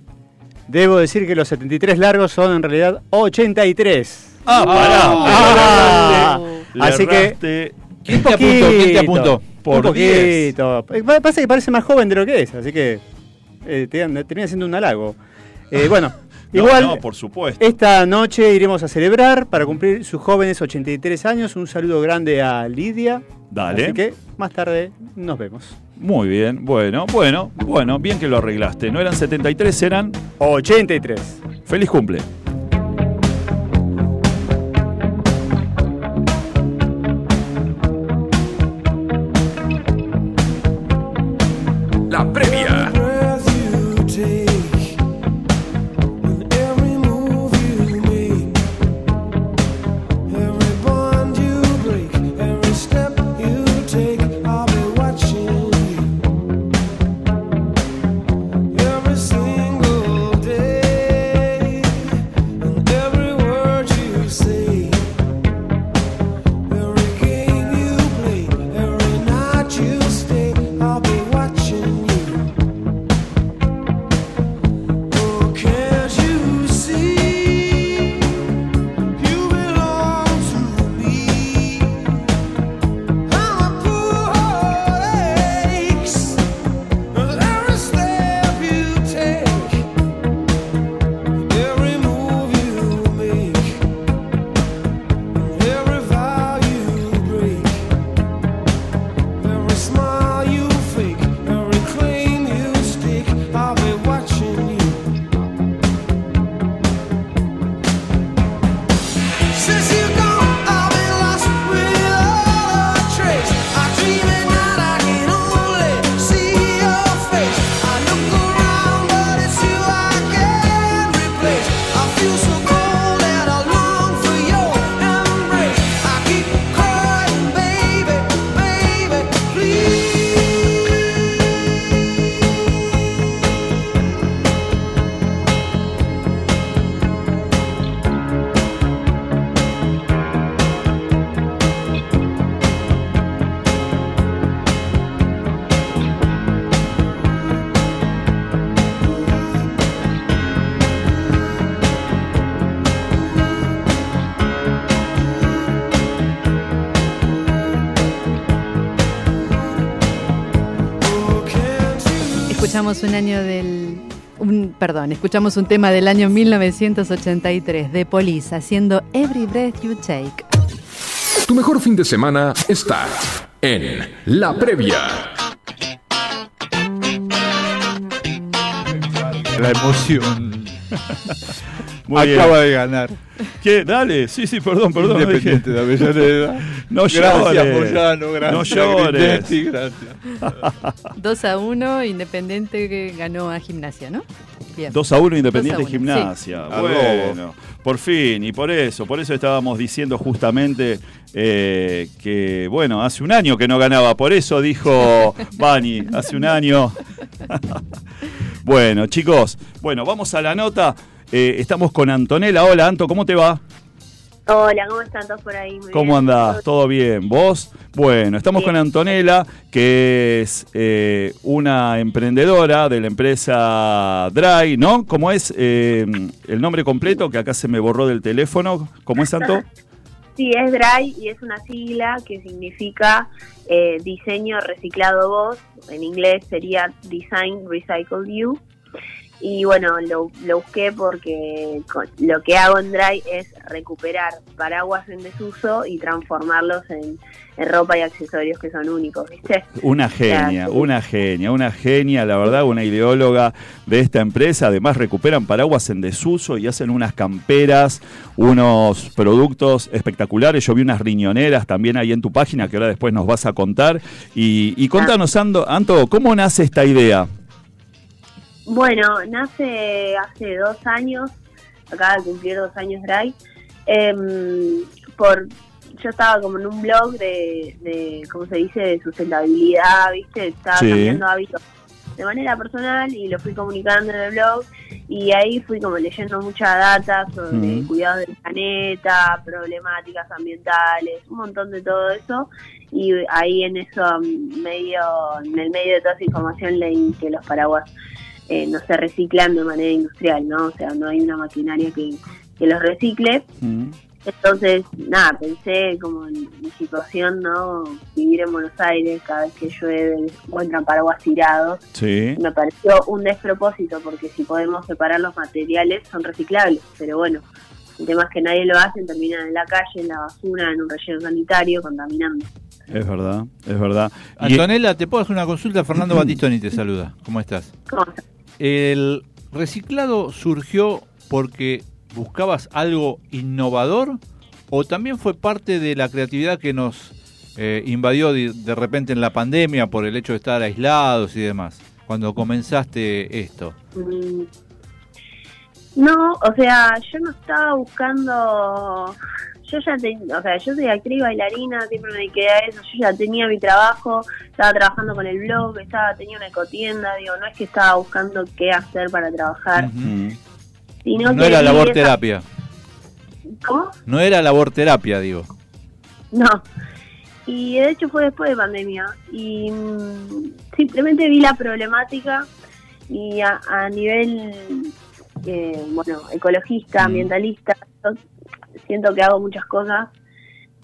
E: Debo decir que los 73 largos son en realidad 83.
B: Ah, pará.
E: Ah,
B: Le
E: así que
C: ¿Quién te apuntó? ¿Quién te apuntó?
B: Por
E: un poquito. Eh, pa- Pasa que parece más joven de lo que es, así que eh, te- termina siendo un halago. Eh, bueno,
B: No,
E: igual
B: no, por supuesto.
E: esta noche iremos a celebrar para cumplir sus jóvenes 83 años. Un saludo grande a Lidia.
B: Dale.
E: Así que más tarde nos vemos.
B: Muy bien, bueno, bueno, bueno, bien que lo arreglaste. No eran 73, eran
E: 83.
B: feliz cumple.
D: escuchamos un año del. Un, perdón, escuchamos un tema del año 1983 de Police haciendo Every Breath You Take.
A: Tu mejor fin de semana está en La Previa.
C: La emoción.
B: Muy
C: Acaba
B: bien.
C: de ganar.
B: ¿Qué? Dale, sí, sí, perdón, perdón.
C: Independiente de Avellaneda.
B: No
C: Gracias,
B: llores.
C: Moyano, gracias.
B: No llores.
C: Gracias.
D: 2 a 1, Independiente que ganó a Gimnasia, ¿no? Bien.
B: 2 a 1 Independiente
D: 2 a 1,
B: Gimnasia.
C: sí.
B: Bueno, por fin, y por eso, por eso estábamos diciendo justamente eh, que, bueno, hace un año que no ganaba, por eso dijo Bani, hace un año. bueno, chicos, bueno, vamos a la nota. Eh, estamos con Antonella. Hola, Anto, ¿cómo te va?
J: Hola, ¿cómo están todos por ahí? Muy
B: ¿Cómo
J: bien.
B: andás? ¿Todo bien? ¿Vos? Bueno, estamos con Antonella, que es eh, una emprendedora de la empresa Dry, ¿no? ¿Cómo es eh, el nombre completo? Que acá se me borró del teléfono. ¿Cómo es, Santo?
J: Sí, es DRY y es una sigla que significa eh, diseño reciclado voz. En inglés sería Design Recycle You. Y bueno, lo, lo busqué porque con- lo que hago en Dry es recuperar paraguas en desuso y transformarlos en, en ropa y accesorios que son únicos, ¿viste?
B: Una genia, una genia, una genia, la verdad, una ideóloga de esta empresa. Además recuperan paraguas en desuso y hacen unas camperas, unos productos espectaculares. Yo vi unas riñoneras también ahí en tu página que ahora después nos vas a contar. Y, y contanos, Ando- Anto, ¿cómo nace esta idea?
J: Bueno, nace hace dos años, acaba de cumplir dos años Dry, em, por, yo estaba como en un blog de, de, ¿cómo se dice?, de sustentabilidad, ¿viste? Estaba
B: Sí.
J: cambiando hábitos de manera personal y lo fui comunicando en el blog y ahí fui como leyendo mucha data sobre
B: Mm.
J: cuidados del planeta, problemáticas ambientales, un montón de todo eso y ahí en eso medio, en el medio de toda esa información leí que los paraguas eh, no se reciclan de manera industrial, ¿no? O sea, no hay una maquinaria que, que los recicle. Entonces, nada, pensé como en mi situación, ¿no? Vivir en Buenos Aires, cada vez que llueve encuentran paraguas tirados.
B: Sí.
J: Me pareció un despropósito porque si podemos separar los materiales son reciclables, pero bueno, el tema es que nadie lo hace, terminan en la calle, en la basura, en un relleno sanitario, contaminando.
B: Es verdad, es verdad.
C: Antonella, te puedo hacer una consulta. Fernando Batistoni te saluda. ¿Cómo estás?
J: ¿Cómo estás?
C: ¿El reciclado surgió porque buscabas algo innovador o también fue parte de la creatividad que nos eh, invadió de, de repente en la pandemia por el hecho de estar aislados y demás? Cuando comenzaste esto.
J: Mm, No, o sea, yo no estaba buscando. Yo ya tenía, o sea, yo soy actriz bailarina, siempre me dediqué a eso. Yo ya tenía mi trabajo, estaba trabajando con el blog, estaba tenía una ecotienda, digo, no es que estaba buscando qué hacer para trabajar,
B: Mm.
J: sino
C: No
J: que
C: era labor
J: esa-
C: terapia.
J: ¿Cómo?
C: No era labor terapia, digo.
J: No. Y de hecho fue después de pandemia. Y mm, simplemente vi la problemática y a, a nivel, eh, bueno, ecologista, ambientalista, siento que hago muchas cosas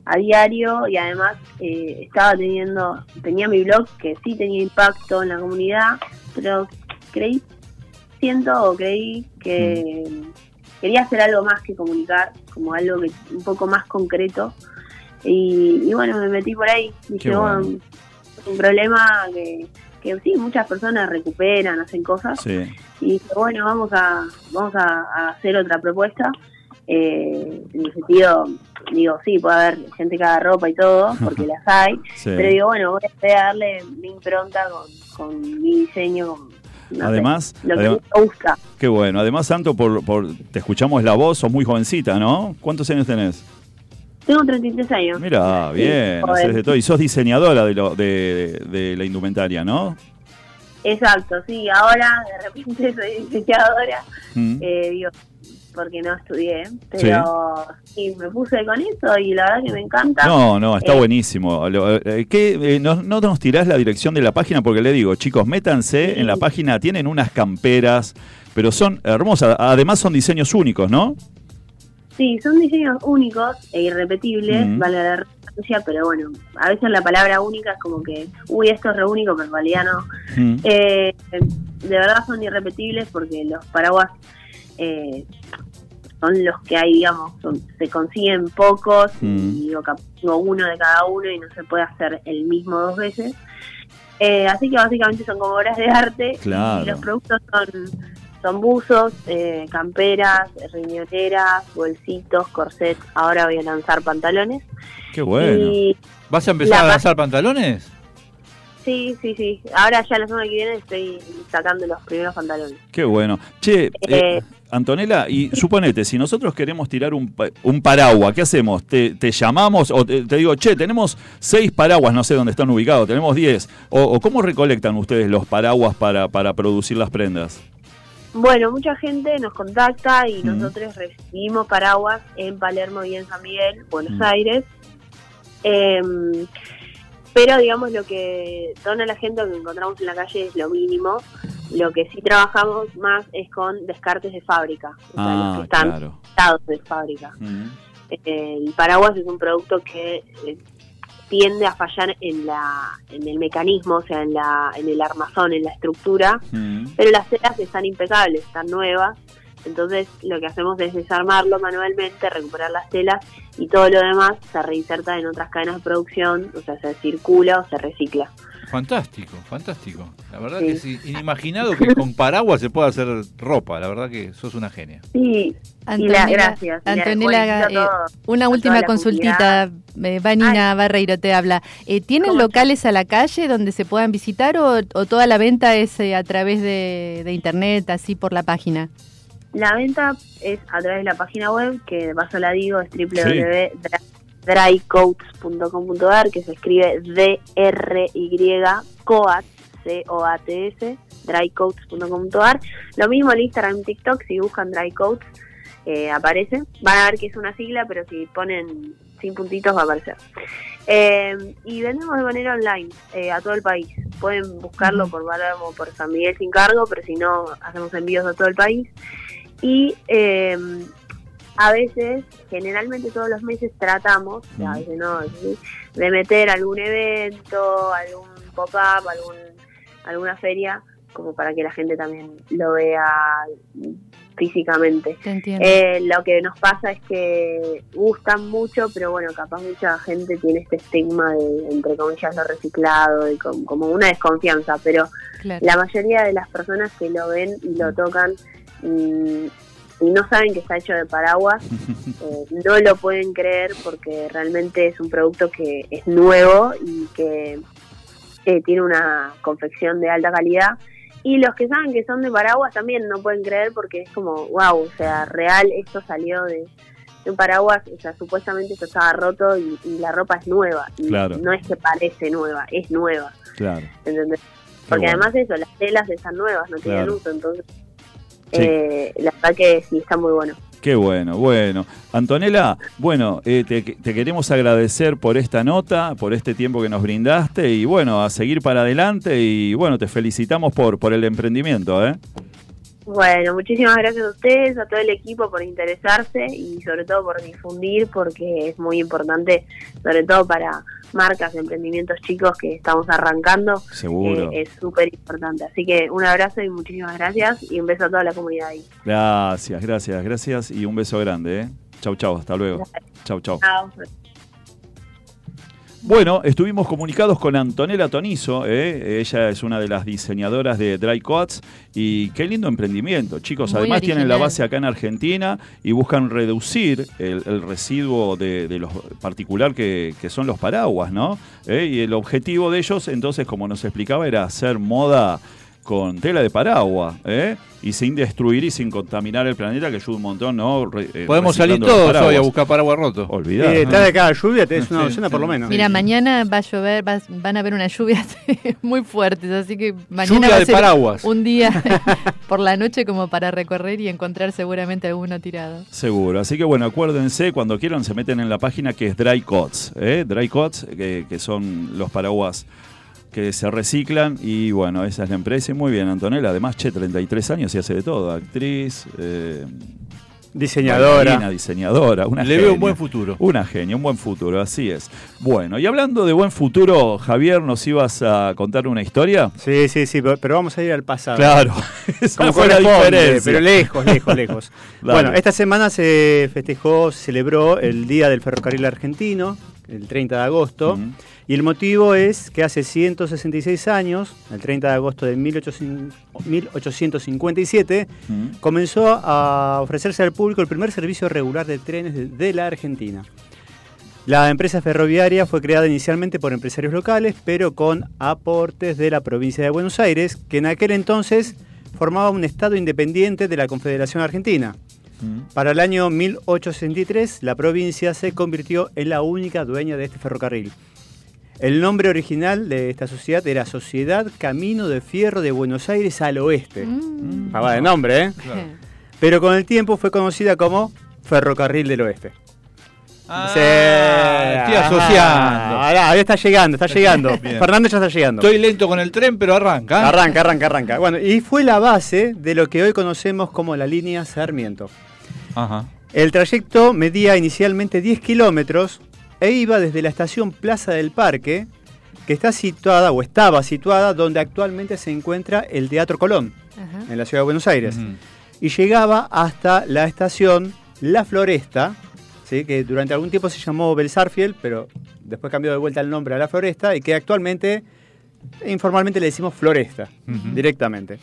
J: a diario y además eh, estaba teniendo, tenía mi blog que sí tenía impacto en la comunidad, pero creí, siento o creí que quería hacer algo más que comunicar, como algo que, un poco más concreto. Y, y bueno, me metí por ahí. Dije,
C: bueno.
J: bueno, un problema que, que sí, muchas personas recuperan, hacen cosas.
B: Sí.
J: Y dije, bueno, vamos a, vamos a, a hacer otra propuesta. Eh, en el sentido, digo, sí, puede haber gente que haga ropa y todo, porque las hay.
B: Sí.
J: Pero digo, bueno, voy a darle mi impronta con, con mi diseño. con, no sé,
B: Además,
J: lo que
B: adem-
J: me gusta.
B: Qué bueno. Además, Santo, por, por, te escuchamos la voz, sos muy jovencita, ¿no? ¿Cuántos años tenés?
J: Tengo 33 años.
B: Mira, bien,
J: joven.
B: haces de todo. Y sos diseñadora de, lo, de, de la indumentaria, ¿no?
J: Exacto, sí, ahora de repente soy diseñadora,
B: Mm.
J: eh, digo, porque no estudié, pero sí. me puse con eso y la verdad que me encanta.
B: No, no, está
J: Eh,
B: buenísimo. Eh, ¿qué, eh, no, no nos tirás la dirección de la página? Porque le digo, chicos, métanse en la página, tienen unas camperas, pero son hermosas. Además son diseños únicos, ¿no?
J: Sí, son diseños únicos e irrepetibles,
B: Mm.
J: vale la redundancia, pero bueno, a veces la palabra única es como que, uy, esto es re único, pero en realidad no.
B: Mm.
J: Eh, de verdad son irrepetibles porque los paraguas eh, son los que hay, digamos, son- se consiguen pocos
B: Mm.
J: y digo, cap- tengo uno de cada uno y no se puede hacer el mismo dos veces. Eh, así que básicamente son como obras de arte
B: Claro.
J: y los productos son, son buzos, eh, camperas, riñoneras, bolsitos, corsets. Ahora voy a lanzar pantalones.
B: Qué bueno.
J: Y
C: ¿Vas a empezar
J: La
C: a lanzar pantalones?
J: Sí, sí, sí. Ahora ya la semana que viene estoy sacando los primeros pantalones.
B: Qué bueno. Che, eh,
J: Eh.
B: Antonella, y suponete, si nosotros queremos tirar un, un paraguas, ¿qué hacemos? ¿Te, te llamamos o te, te digo, che, tenemos seis paraguas, no sé dónde están ubicados, tenemos diez? O, o cómo recolectan ustedes los paraguas para, para producir las prendas?
J: Bueno, mucha gente nos contacta y nosotros recibimos paraguas en Palermo y en San Miguel, Buenos. Aires. Em, pero digamos lo que dona la gente que encontramos en la calle es lo mínimo. Lo que sí trabajamos más es con descartes de fábrica, o sea, los que
B: Ah,
J: están
B: claro.
J: dados de fábrica. Eh, el paraguas es un producto que eh, tiende a fallar en la en el mecanismo, o sea, en la en el armazón, en la estructura, pero las telas están impecables, están nuevas. Entonces lo que hacemos es desarmarlo manualmente, recuperar las telas y todo lo demás se reinserta en otras cadenas de producción, o sea, se circula o se recicla.
C: Fantástico, fantástico. La verdad
J: Sí.
C: que es inimaginado que con paraguas se pueda hacer ropa. La verdad que sos una genia.
J: Sí,
D: Antonella,
J: y la, gracias. y la-
D: Antonella, eh, una última consultita. Eh, Vanina Barreiro te habla. Eh, ¿Tienen
J: ¿Cómo
D: locales a la calle donde se puedan visitar o, o toda la venta es eh, a través de, de internet, así por la página?
J: La venta es a través de la página web, que de paso la digo, es www.drycoats.com.ar, que se escribe D-R-Y Coat, C-O-A-T-S, drycoats.com.ar. Lo mismo en Instagram y TikTok, si buscan drycoats, eh, aparece. Van a ver que es una sigla, pero si ponen sin puntitos va a aparecer. Eh, y vendemos de manera online eh, a todo el país. Pueden buscarlo por Palermo, por San Miguel sin cargo, pero si no, hacemos envíos a todo el país. Y eh, a veces, generalmente todos los meses tratamos, o sea, a veces no, ¿sí? de meter algún evento, algún pop-up, algún, alguna feria, como para que la gente también lo vea físicamente. Eh, lo que nos pasa es que gustan mucho, pero bueno, capaz mucha gente tiene este estigma de, entre comillas, lo reciclado, de com- como una desconfianza, pero
D: Claro.
J: la mayoría de las personas que lo ven y lo tocan y, y no saben que está hecho de paraguas, eh, no lo pueden creer porque realmente es un producto que es nuevo y que eh, tiene una confección de alta calidad. Y los que saben que son de paraguas también no pueden creer porque es como, wow, o sea, real, esto salió de, de un paraguas, o sea, supuestamente esto estaba roto y, y la ropa es nueva. Y
B: Claro.
J: no es que parece nueva, es nueva.
B: Claro.
J: ¿entendés? Porque
B: bueno.
J: además eso, las telas están nuevas, no tienen
B: Claro.
J: uso, entonces
B: Sí.
J: eh, la verdad que sí está muy bueno.
B: Qué bueno, bueno. Antonella, bueno, eh, te, te queremos agradecer por esta nota, por este tiempo que nos brindaste y bueno, a seguir para adelante y bueno, te felicitamos por, por el emprendimiento, ¿eh?
J: Bueno, muchísimas gracias a ustedes, a todo el equipo por interesarse y sobre todo por difundir porque es muy importante, sobre todo para marcas, emprendimientos chicos que estamos arrancando,
B: Seguro.
J: eh, es súper importante. Así que un abrazo y muchísimas gracias y un beso a toda la comunidad ahí.
B: Gracias, gracias, gracias y un beso grande, ¿eh? Chau, chau, hasta luego. Chau, chau.
J: Chao.
B: Bueno, estuvimos comunicados con Antonella Tonizo, ¿eh? ella es una de las diseñadoras de Dry Coats y qué lindo emprendimiento, chicos.
D: Muy
B: Además tienen la base acá en Argentina y buscan reducir el, el residuo de, de los particular que, que son los paraguas, ¿no? ¿Eh? Y el objetivo de ellos, entonces, como nos explicaba, era hacer moda con tela de paraguas, ¿eh? y sin destruir y sin contaminar el planeta, que ayuda un montón, ¿no? Re- eh,
C: Podemos salir todos hoy a buscar paraguas rotos.
B: Olvidar.
E: Eh, de cada lluvia, tenés una
C: Sí,
E: docena por lo menos.
D: Mira, mañana va a llover, va- van a haber unas lluvias muy fuertes, así que mañana
C: Lluvia
D: va a
C: de
D: ser
C: paraguas.
D: un día por la noche como para recorrer y encontrar seguramente alguno tirado.
B: Seguro, así que bueno, acuérdense, cuando quieran se meten en la página que es Dry Coats, ¿eh? Dry Coats, que, que son los paraguas que se reciclan y bueno, esa es la empresa y muy bien, Antonella, además, che, 33 años y hace de todo, actriz, eh,
E: Diseñadora.
B: bailarina, diseñadora, una
C: Le veo un
B: genia.
C: buen futuro.
B: Una genia, un buen futuro, así es. Bueno, y hablando de buen futuro, Javier, ¿nos ibas a contar una historia?
E: Sí, sí, sí, pero vamos a ir al pasado.
B: Claro,
E: Como
B: fue la
E: corresponde,
B: diferencia.
E: pero lejos, lejos, lejos. Bueno, esta semana se festejó, se celebró el Día del Ferrocarril Argentino, el 30 de agosto. Y el motivo es que hace 166 años, el 30 de agosto de 1800 1857, comenzó a ofrecerse al público el primer servicio regular de trenes de, de la Argentina. La empresa ferroviaria fue creada inicialmente por empresarios locales, pero con aportes de la provincia de Buenos Aires, que en aquel entonces formaba un estado independiente de la Confederación Argentina. Para el año 1863, la provincia se convirtió en la única dueña de este ferrocarril. El nombre original de esta sociedad era Sociedad Camino de Fierro de Buenos Aires al Oeste. Pava de nombre, ¿eh? Pero con el tiempo fue conocida como Ferrocarril del Oeste.
C: Ah,
E: Sí.
C: estoy asociando.
E: Ahora, ahora está llegando, está llegando.
C: Bien.
E: Fernando ya está llegando.
C: Estoy lento con el tren, pero arranca.
E: Arranca, arranca, arranca. Bueno, y fue la base de lo que hoy conocemos como la línea Sarmiento.
C: Ajá.
E: El trayecto medía inicialmente 10 kilómetros e iba desde la estación Plaza del Parque, que está situada o estaba situada donde actualmente se encuentra el Teatro Colón,
D: Ajá.
E: en la ciudad de Buenos Aires. Y llegaba hasta la estación La Floresta, ¿sí? que durante algún tiempo se llamó Belsarfield, pero después cambió de vuelta el nombre a La Floresta y que actualmente, informalmente le decimos Floresta, directamente.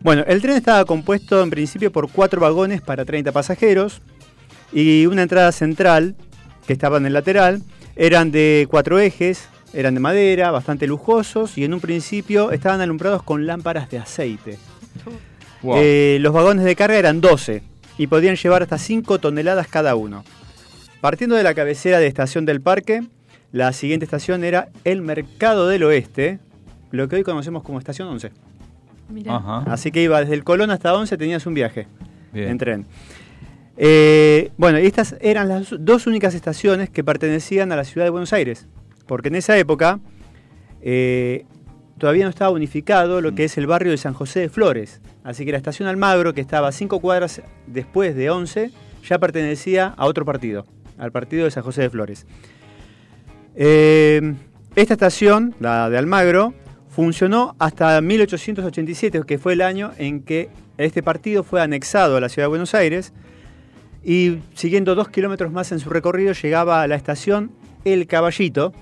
E: Bueno, el tren estaba compuesto en principio por cuatro vagones para 30 pasajeros y una entrada central que estaba en el lateral. Eran de cuatro ejes, eran de madera, bastante lujosos y en un principio estaban alumbrados con lámparas de aceite.
C: Wow.
E: Eh, los vagones de carga eran 12 y podían llevar hasta 5 toneladas cada uno. Partiendo de la cabecera de estación del parque, la siguiente estación era el Mercado del Oeste, lo que hoy conocemos como Estación 11.
D: Mirá.
C: Ajá.
E: Así que iba desde el Colón hasta 11, tenías un viaje
C: Bien.
E: en tren. Eh, bueno, y estas eran las dos únicas estaciones que pertenecían a la ciudad de Buenos Aires, porque en esa época eh, todavía no estaba unificado lo que es el barrio de San José de Flores. Así que la estación Almagro, que estaba a cinco cuadras después de 11, ya pertenecía a otro partido, al partido de San José de Flores. Eh, esta estación, la de Almagro, funcionó hasta 1887, que fue el año en que este partido fue anexado a la ciudad de Buenos Aires y siguiendo dos kilómetros más en su recorrido llegaba a la estación El Caballito.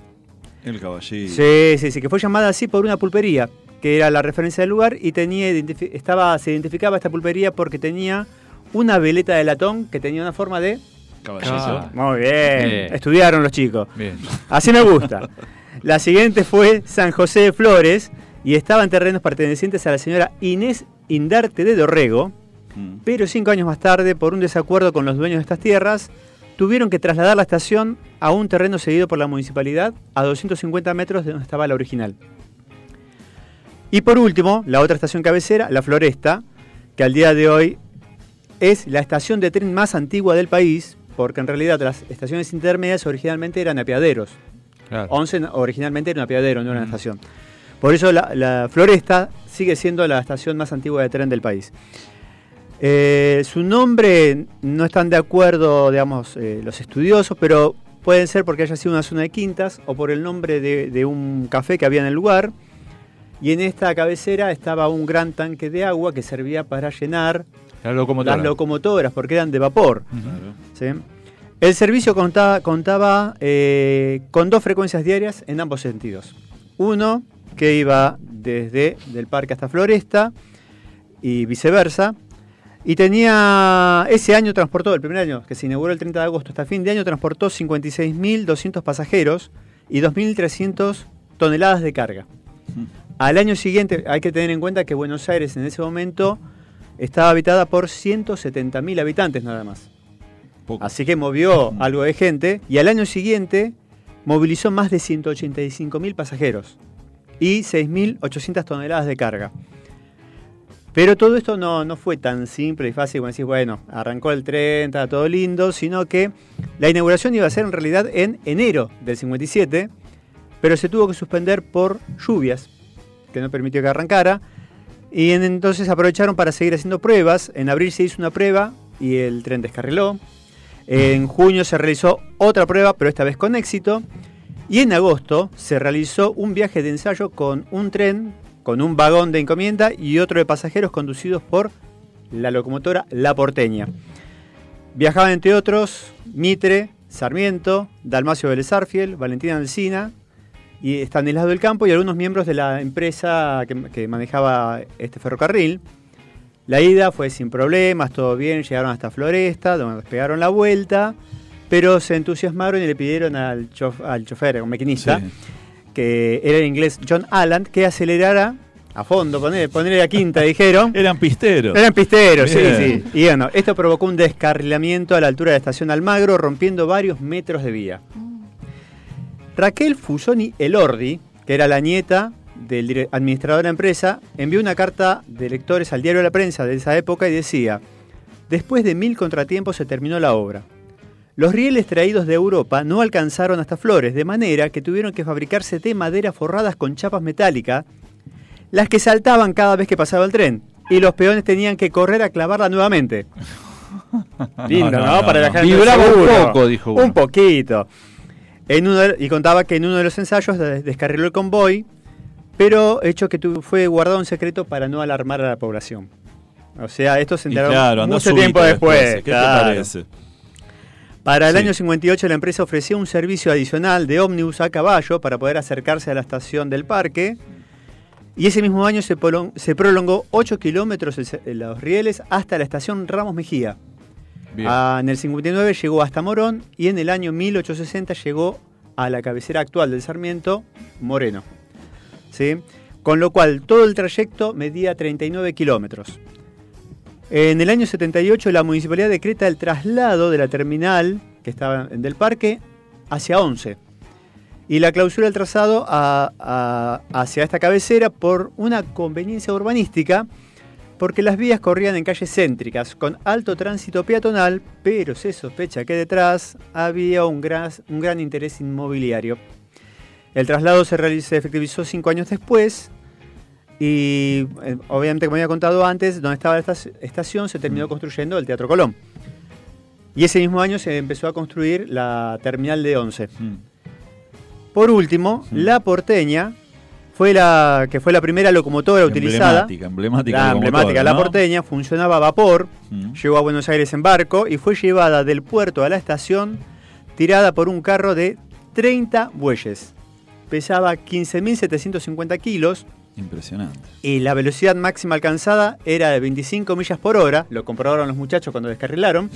B: El caballito.
E: Sí, sí, sí, que fue llamada así por una pulpería, que era la referencia del lugar y tenía estaba se identificaba esta pulpería porque tenía una veleta de latón que tenía una forma de
B: Caballito.
C: Ah.
E: muy bien,
C: Bien.
E: estudiaron los chicos.
C: Bien.
E: Así me gusta. La siguiente fue San José de Flores y estaba en terrenos pertenecientes a la señora Inés Indarte de Dorrego,
B: Mm.
E: pero cinco años más tarde, por un desacuerdo con los dueños de estas tierras, tuvieron que trasladar la estación a un terreno cedido por la municipalidad a 250 metros de donde estaba la original. Y por último, la otra estación cabecera, la Floresta, que al día de hoy es la estación de tren más antigua del país, porque en realidad las estaciones intermedias originalmente eran apiaderos.
C: Claro.
E: 11 no- originalmente era un apiadero, no era una estación. Por eso la, la Floresta sigue siendo la estación más antigua de tren del país. Eh, su nombre no están de acuerdo, digamos, eh, los estudiosos, pero pueden ser porque haya sido una zona de quintas o por el nombre de, de un café que había en el lugar. Y en esta cabecera estaba un gran tanque de agua que servía para llenar
C: La locomotora.
E: las locomotoras, porque eran de vapor. El servicio contaba, contaba eh, con dos frecuencias diarias en ambos sentidos. Uno que iba desde del parque hasta Floresta y viceversa. Y tenía, ese año transportó, el primer año que se inauguró el 30 de agosto hasta fin de año, transportó 56.200 pasajeros y 2.300 toneladas de carga. Al año siguiente, hay que tener en cuenta que Buenos Aires en ese momento estaba habitada por 170.000 habitantes nada más. Así que movió algo de gente y al año siguiente movilizó más de 185.000 pasajeros y 6.800 toneladas de carga. Pero todo esto no, no fue tan simple y fácil como decís, bueno, arrancó el tren, estaba todo lindo, sino que la inauguración iba a ser en realidad en enero del 57, pero se tuvo que suspender por lluvias, que no permitió que arrancara. Y en- entonces aprovecharon para seguir haciendo pruebas. En abril se hizo una prueba y el tren descarriló. En junio se realizó otra prueba, pero esta vez con éxito. Y en agosto se realizó un viaje de ensayo con un tren, con un vagón de encomienda y otro de pasajeros conducidos por la locomotora La Porteña. Viajaban entre otros Mitre, Sarmiento, Dalmacio Vélez Arfiel, Valentina Alcina y Estanislao del Campo y algunos miembros de la empresa que, que manejaba este ferrocarril. La ida fue sin problemas, todo bien, llegaron hasta Floresta, donde pegaron la vuelta, pero se entusiasmaron y le pidieron al, chof- al chofer, un maquinista,
B: Sí.
E: que era el inglés John Allen, que acelerara a fondo, ponerle, ponerle a quinta, dijeron.
B: Eran pisteros.
E: Eran pisteros, sí, sí. Y bueno, esto provocó un descarrilamiento a la altura de la estación Almagro, rompiendo varios metros de vía. Raquel Fusoni Elordi, que era la nieta del administrador de la empresa, envió una carta de lectores al diario La Prensa de esa época y decía, después de mil contratiempos se terminó la obra. Los rieles traídos de Europa no alcanzaron hasta Flores, de manera que tuvieron que fabricarse de madera forradas con chapas metálicas, las que saltaban cada vez que pasaba el tren, y los peones tenían que correr a clavarla nuevamente. Lindo,
C: No,
E: ¿no?
C: no,
E: Para
C: no. Vibraba un poco, dijo uno.
E: Un poquito. En uno de- y contaba que en uno de los ensayos de- descarriló el convoy, pero hecho que tu- fue guardado en secreto para no alarmar a la población. O sea, esto se enteraron
B: claro,
E: mucho tiempo después.
B: ¿Qué
E: claro.
B: te parece?
E: Para el
B: Sí.
E: año 58 la empresa ofrecía un servicio adicional de ómnibus a caballo para poder acercarse a la estación del parque. Y ese mismo año se, prolon- se prolongó 8 kilómetros los rieles hasta la estación Ramos Mejía. Ah, en el 59 llegó hasta Morón y en el año 1860 llegó a la cabecera actual del Sarmiento, Moreno. Con lo cual todo el trayecto medía 39 kilómetros. En el año 78 la municipalidad decreta el traslado de la terminal que estaba en del parque hacia 11 y la clausura del trazado hacia esta cabecera por una conveniencia urbanística porque las vías corrían en calles céntricas con alto tránsito peatonal, pero se sospecha que detrás había un gran interés inmobiliario. El traslado se, reali- se efectivizó cinco años después y eh, obviamente como había contado antes, donde estaba esta estación se terminó construyendo el Teatro Colón. Y ese mismo año se empezó a construir la terminal de 11.
B: Mm.
E: Por último, la porteña fue la que fue la primera locomotora utilizada.
B: Emblemática, emblemática.
E: La emblemática, la porteña, funcionaba a vapor,
B: Mm.
E: llegó a Buenos Aires en barco y fue llevada del puerto a la estación tirada por un carro de 30 bueyes. Pesaba 15.750 kilos
B: Impresionante.
E: y la velocidad máxima alcanzada era de 25 millas por hora, lo comprobaron los muchachos cuando descarrilaron.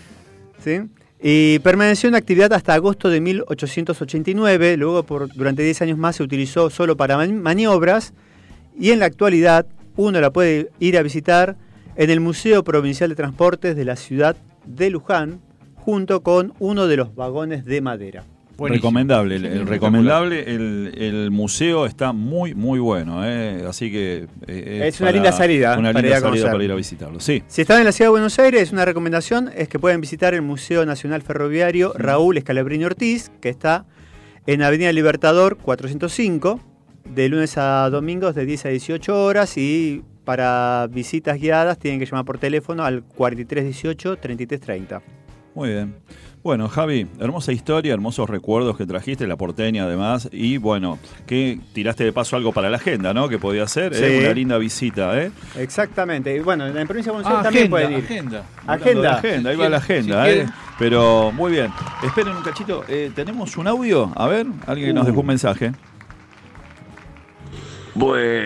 E: ¿sí? Y permaneció en actividad hasta agosto de 1889, luego por, durante 10 años más se utilizó solo para man- maniobras y en la actualidad uno la puede ir a visitar en el Museo Provincial de Transportes de la ciudad de Luján junto con uno de los vagones de madera.
C: Buenísimo.
B: Recomendable, el, recomendable, el, el museo está muy, muy bueno, ¿eh? así que... eh,
E: Es una linda salida
B: Una
E: para
B: linda
E: ir a
B: salida
E: conocer.
B: para ir a visitarlo, sí.
E: Si están en la ciudad de Buenos Aires, una recomendación es que pueden visitar el Museo Nacional Ferroviario Raúl Escalabrini Ortiz, que está en Avenida Libertador 405, de lunes a domingos de 10 a 18 horas y para visitas guiadas tienen que llamar por teléfono al 4318-3330.
B: Muy bien. Bueno, Javi, hermosa historia, hermosos recuerdos que trajiste, la porteña además, y bueno, que tiraste de paso algo para la agenda, ¿no? Que podía ser, ¿eh? Una linda visita, ¿eh?
E: Exactamente. Y bueno, en la provincia de Buenos Aires
C: Ah,
E: también
C: agenda,
E: pueden ir.
C: agenda.
E: Agenda.
B: la agenda, ahí va la agenda,
C: si
B: ¿eh? Pero muy bien. Esperen un cachito, eh, tenemos un audio, a ver, alguien que nos dejó un mensaje.
K: Buenas.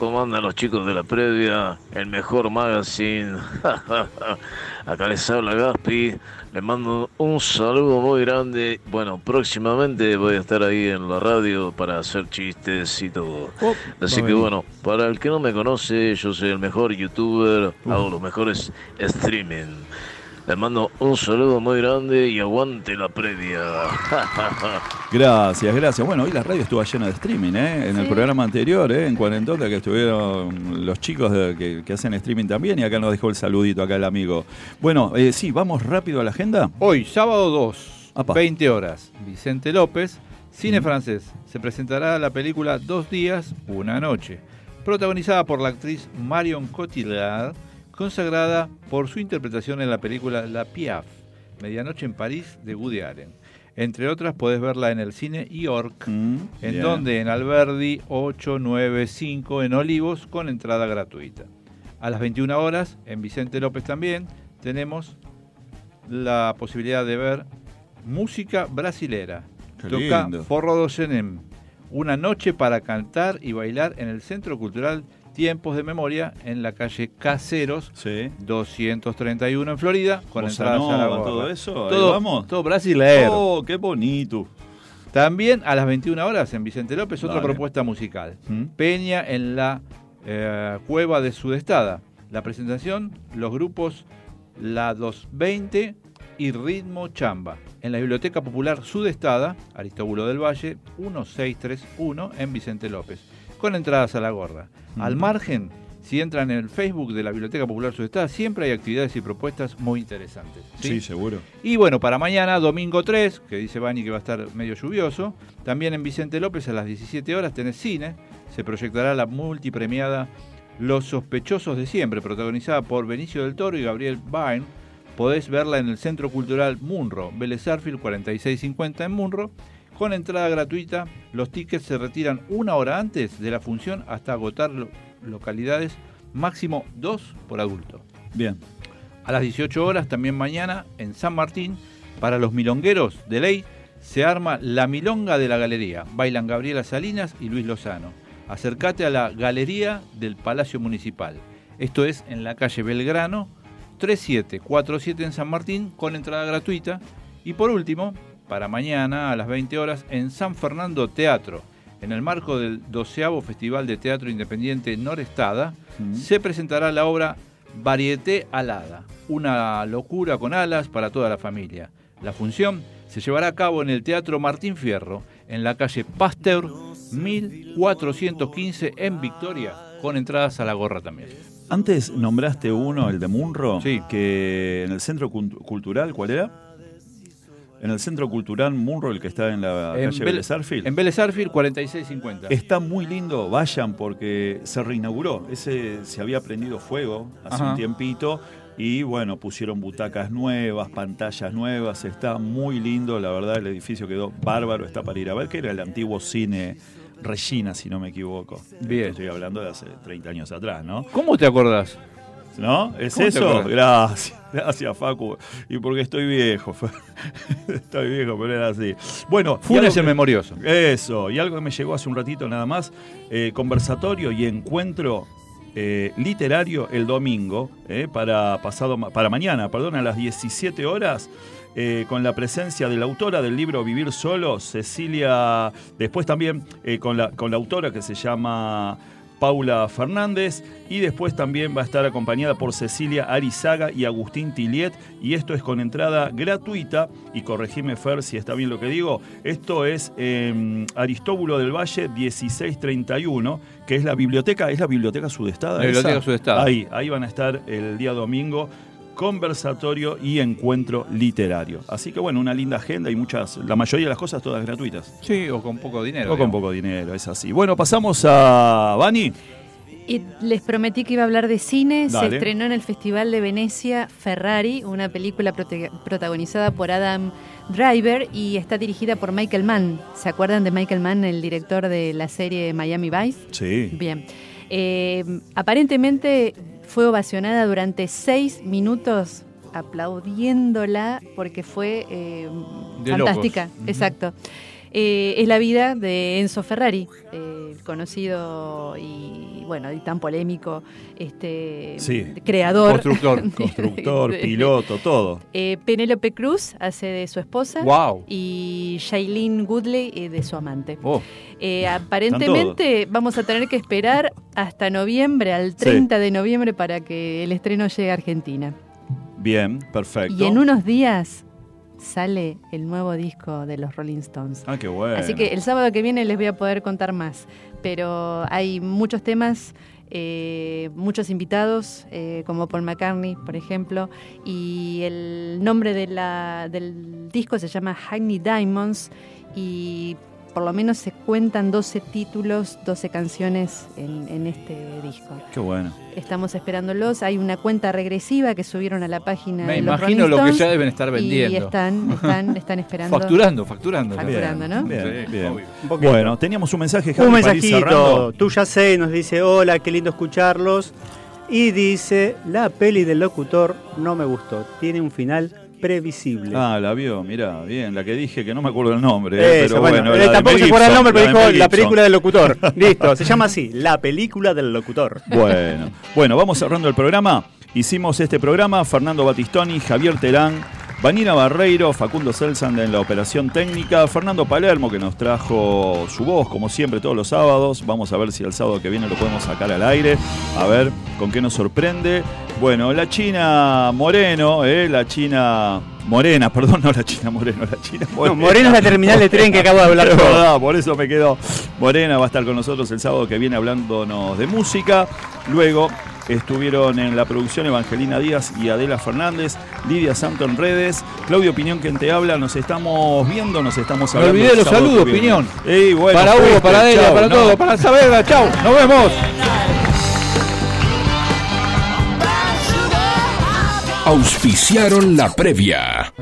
K: ¿Cómo andan los chicos de la previa? El mejor magazine. Acá les habla Gaspi. Les mando un saludo muy grande. Bueno, próximamente voy a estar ahí en la radio para hacer chistes y todo.
B: Oh,
K: Así que bueno, para el que no me conoce, yo soy el mejor youtuber. Hago los mejores streaming. Les mando un saludo muy grande y aguante la previa.
B: Gracias, gracias. Bueno, hoy la radio estuvo llena de streaming, ¿eh? En el programa anterior, ¿eh? En Cuarentota, que estuvieron los chicos de- que, que hacen streaming también, y acá nos dejó el saludito acá el amigo. Bueno, eh, sí, vamos rápido a la agenda.
C: Hoy, sábado 2,
B: Apa.
C: 20 horas, Vicente López, cine francés. Se presentará la película Dos días, una noche, protagonizada por la actriz Marion Cotillard, consagrada por su interpretación en la película La Piaf, Medianoche en París de Woody Allen. Entre otras, podés verla en el cine York,
B: Mm,
C: en donde en Alberdi 895 en Olivos con entrada gratuita. A las 21 horas, en Vicente López también, tenemos la posibilidad de ver música brasilera.
B: Qué
C: Toca
B: lindo.
C: Forró do Senem. Una noche para cantar y bailar en el Centro Cultural Tiempos de Memoria en la calle Caseros, 231 en Florida, con
B: Bossa
C: entradas a la
B: nova,
C: gorra.
B: todo eso,
C: Todo,
B: vamos.
C: todo brasilero.
B: Oh, qué bonito.
C: También a las 21 horas en Vicente López, otra
B: Dale.
C: propuesta musical.
B: ¿Mm?
C: Peña en la eh, cueva de Sudestada. La presentación, los grupos La 220 y Ritmo Chamba. En la Biblioteca Popular Sudestada, Aristóbulo del Valle, 1631 en Vicente López. Con entradas a la gorra. Al margen, si entran en el Facebook de la Biblioteca Popular Sudestada, siempre hay actividades y propuestas muy interesantes.
B: Sí, seguro.
C: Y bueno, para mañana, domingo 3, que dice Bani que va a estar medio lluvioso, también en Vicente López a las 17 horas tenés cine, se proyectará la multipremiada Los sospechosos de siempre, protagonizada por Benicio del Toro y Gabriel Byrne. Podés verla en el Centro Cultural Munro, Vélez Arfield 4650 en Munro, con entrada gratuita. Los tickets se retiran una hora antes de la función hasta agotar lo- localidades, máximo dos por adulto.
B: Bien.
C: A las 18 horas, también mañana, en San Martín, para los milongueros de ley, se arma la Milonga de la Galería. Bailan Gabriela Salinas y Luis Lozano. Acércate a la Galería del Palacio Municipal. Esto es en la calle Belgrano, 3747 en San Martín, con entrada gratuita. Y por último, para mañana a las 20 horas, en San Fernando Teatro, en el marco del 12 Festival de Teatro Independiente Norestada, se presentará la obra Varieté Alada, una locura con alas para toda la familia. La función se llevará a cabo en el Teatro Martín Fierro, en la calle Pasteur 1415 en Victoria, con entradas a la gorra también.
B: Antes nombraste uno, el de Munro, que en el centro Cult- cultural, ¿cuál era? En el centro cultural Munro, el que está en la
C: En
B: calle Vélez Arfield.
C: En Vélez Arfield 4650.
B: Está muy lindo, vayan porque se reinauguró. Ese se había prendido fuego hace
C: Ajá.
B: un tiempito y bueno, pusieron butacas nuevas, pantallas nuevas. Está muy lindo, la verdad, el edificio quedó bárbaro. Está para ir a ver, que era el antiguo cine Regina, si no me equivoco.
C: Bien.
B: Estoy hablando de hace 30 años atrás, ¿no?
C: ¿Cómo te acordás?
B: ¿No? ¿Es
C: ¿Cómo te
B: eso? Gracias, gracias Facu. Y porque estoy viejo. estoy viejo, pero era así. Bueno,
C: Funes el memorioso.
B: Eso, y algo que me llegó hace un ratito nada más, eh, conversatorio y encuentro eh, literario el domingo, eh, para, pasado, para mañana, perdón, a las 17 horas. eh, con la presencia de la autora del libro Vivir Solo, Cecilia, después también con, la, con la autora que se llama Paula Fernández y después también va a estar acompañada por Cecilia Arizaga y Agustín Tiliet y esto es con entrada gratuita y corregime Fer si está bien lo que digo, esto es Aristóbulo del Valle 1631 que es la biblioteca, es la biblioteca sudestada.
C: La biblioteca
B: esa?
C: sudestada.
B: Ahí, ahí van a estar el día domingo conversatorio y encuentro literario. Así que bueno, una linda agenda y muchas, la mayoría de las cosas todas gratuitas.
C: Sí, o con poco dinero.
B: O con poco dinero, es así. Bueno, pasamos a Bani.
D: Y les prometí que iba a hablar de cine.
B: Dale.
D: Se estrenó en el Festival de Venecia Ferrari, una película prote- protagonizada por Adam Driver y está dirigida por Michael Mann. ¿Se acuerdan de Michael Mann, el director de la serie Miami Vice?
B: Sí.
D: Bien. Eh, aparentemente fue ovacionada durante seis minutos aplaudiéndola porque fue eh, fantástica. Exacto. Eh, es la vida de Enzo Ferrari, eh, conocido y bueno y tan polémico este
B: Sí.
D: creador,
B: Constructor, constructor, piloto, todo.
D: eh, Penélope Cruz hace de su esposa
B: Guau.
D: y Shailene Goodley eh, de su amante.
C: Oh.
D: Eh, aparentemente vamos a tener que esperar hasta noviembre, al 30 de noviembre, para que el estreno llegue a Argentina.
B: Bien, perfecto.
D: Y en unos días sale el nuevo disco de los Rolling Stones.
B: Ah, qué bueno.
D: Así que el sábado que viene les voy a poder contar más. Pero hay muchos temas, eh, muchos invitados, eh, como Paul McCartney, por ejemplo. Y el nombre de la- del disco se llama Hackney Diamonds. Y por lo menos se cuentan 12 títulos, 12 canciones en, en este disco.
B: Qué bueno.
D: Estamos esperándolos. Hay una cuenta regresiva que subieron a la página
C: Me
D: de los
C: imagino
D: Rolling
C: lo que ya deben estar
D: Y
C: vendiendo.
D: están, están, están esperando.
C: Facturando, facturando.
D: Facturando, ¿no?
B: Bien, bien. Bueno, teníamos un mensaje, Javi,
E: Un mensajito. Tú ya sé, nos dice, hola, qué lindo escucharlos. Y dice, la peli del locutor no me gustó. Tiene un final Imprevisible.
B: Ah, la vio, mirá, bien, la que dije que no me acuerdo el nombre. eh,
E: Eso,
B: pero
E: bueno,
B: de
E: tampoco se acuerda el nombre, pero dijo la película del locutor. Listo, se llama así, la película del locutor.
B: Bueno, bueno, vamos cerrando el programa. Hicimos este programa Fernando Batistoni, Javier Terán, Vanina Barreiro, Facundo Selsan en la operación técnica, Fernando Palermo que nos trajo su voz como siempre todos los sábados. Vamos a ver si el sábado que viene lo podemos sacar al aire, a ver con qué nos sorprende. Bueno, la China Moreno, eh, la China Morena, perdón, no la China Moreno, la China Morena.
E: No, Moreno es la terminal de tren que acabo de hablar
B: verdad, por eso me quedo. Morena va a estar con nosotros el sábado que viene hablándonos de música. Luego estuvieron en la producción Evangelina Díaz y Adela Fernández, Lidia Santo en redes, Claudio Piñón quien te habla. Nos estamos viendo, nos estamos hablando.
C: olvidé
B: el
C: los saludos. Piñón.
B: Ey, bueno,
C: para Hugo, para
B: chau,
C: para
B: no.
C: todo, para Saavedra, chau, nos vemos.
A: Auspiciaron la previa.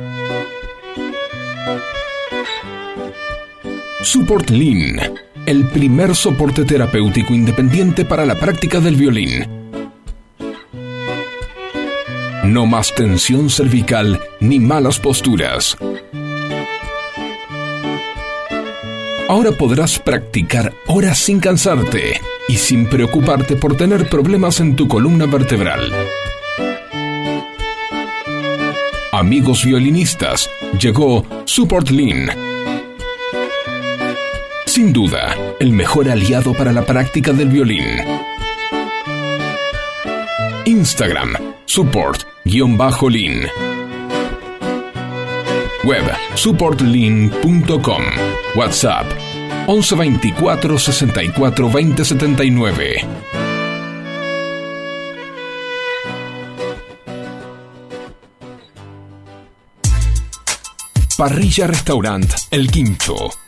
A: Support Lean, el primer soporte terapéutico independiente para la práctica del violín. No más tensión cervical ni malas posturas. Ahora podrás practicar horas sin cansarte y sin preocuparte por tener problemas en tu columna vertebral. Amigos violinistas, llegó Support Lean. Sin duda, el mejor aliado para la práctica del violín. Instagram, support-lean. Web, supportlean.com. WhatsApp, 1124 64 20 79. Parrilla Restaurant El Quincho.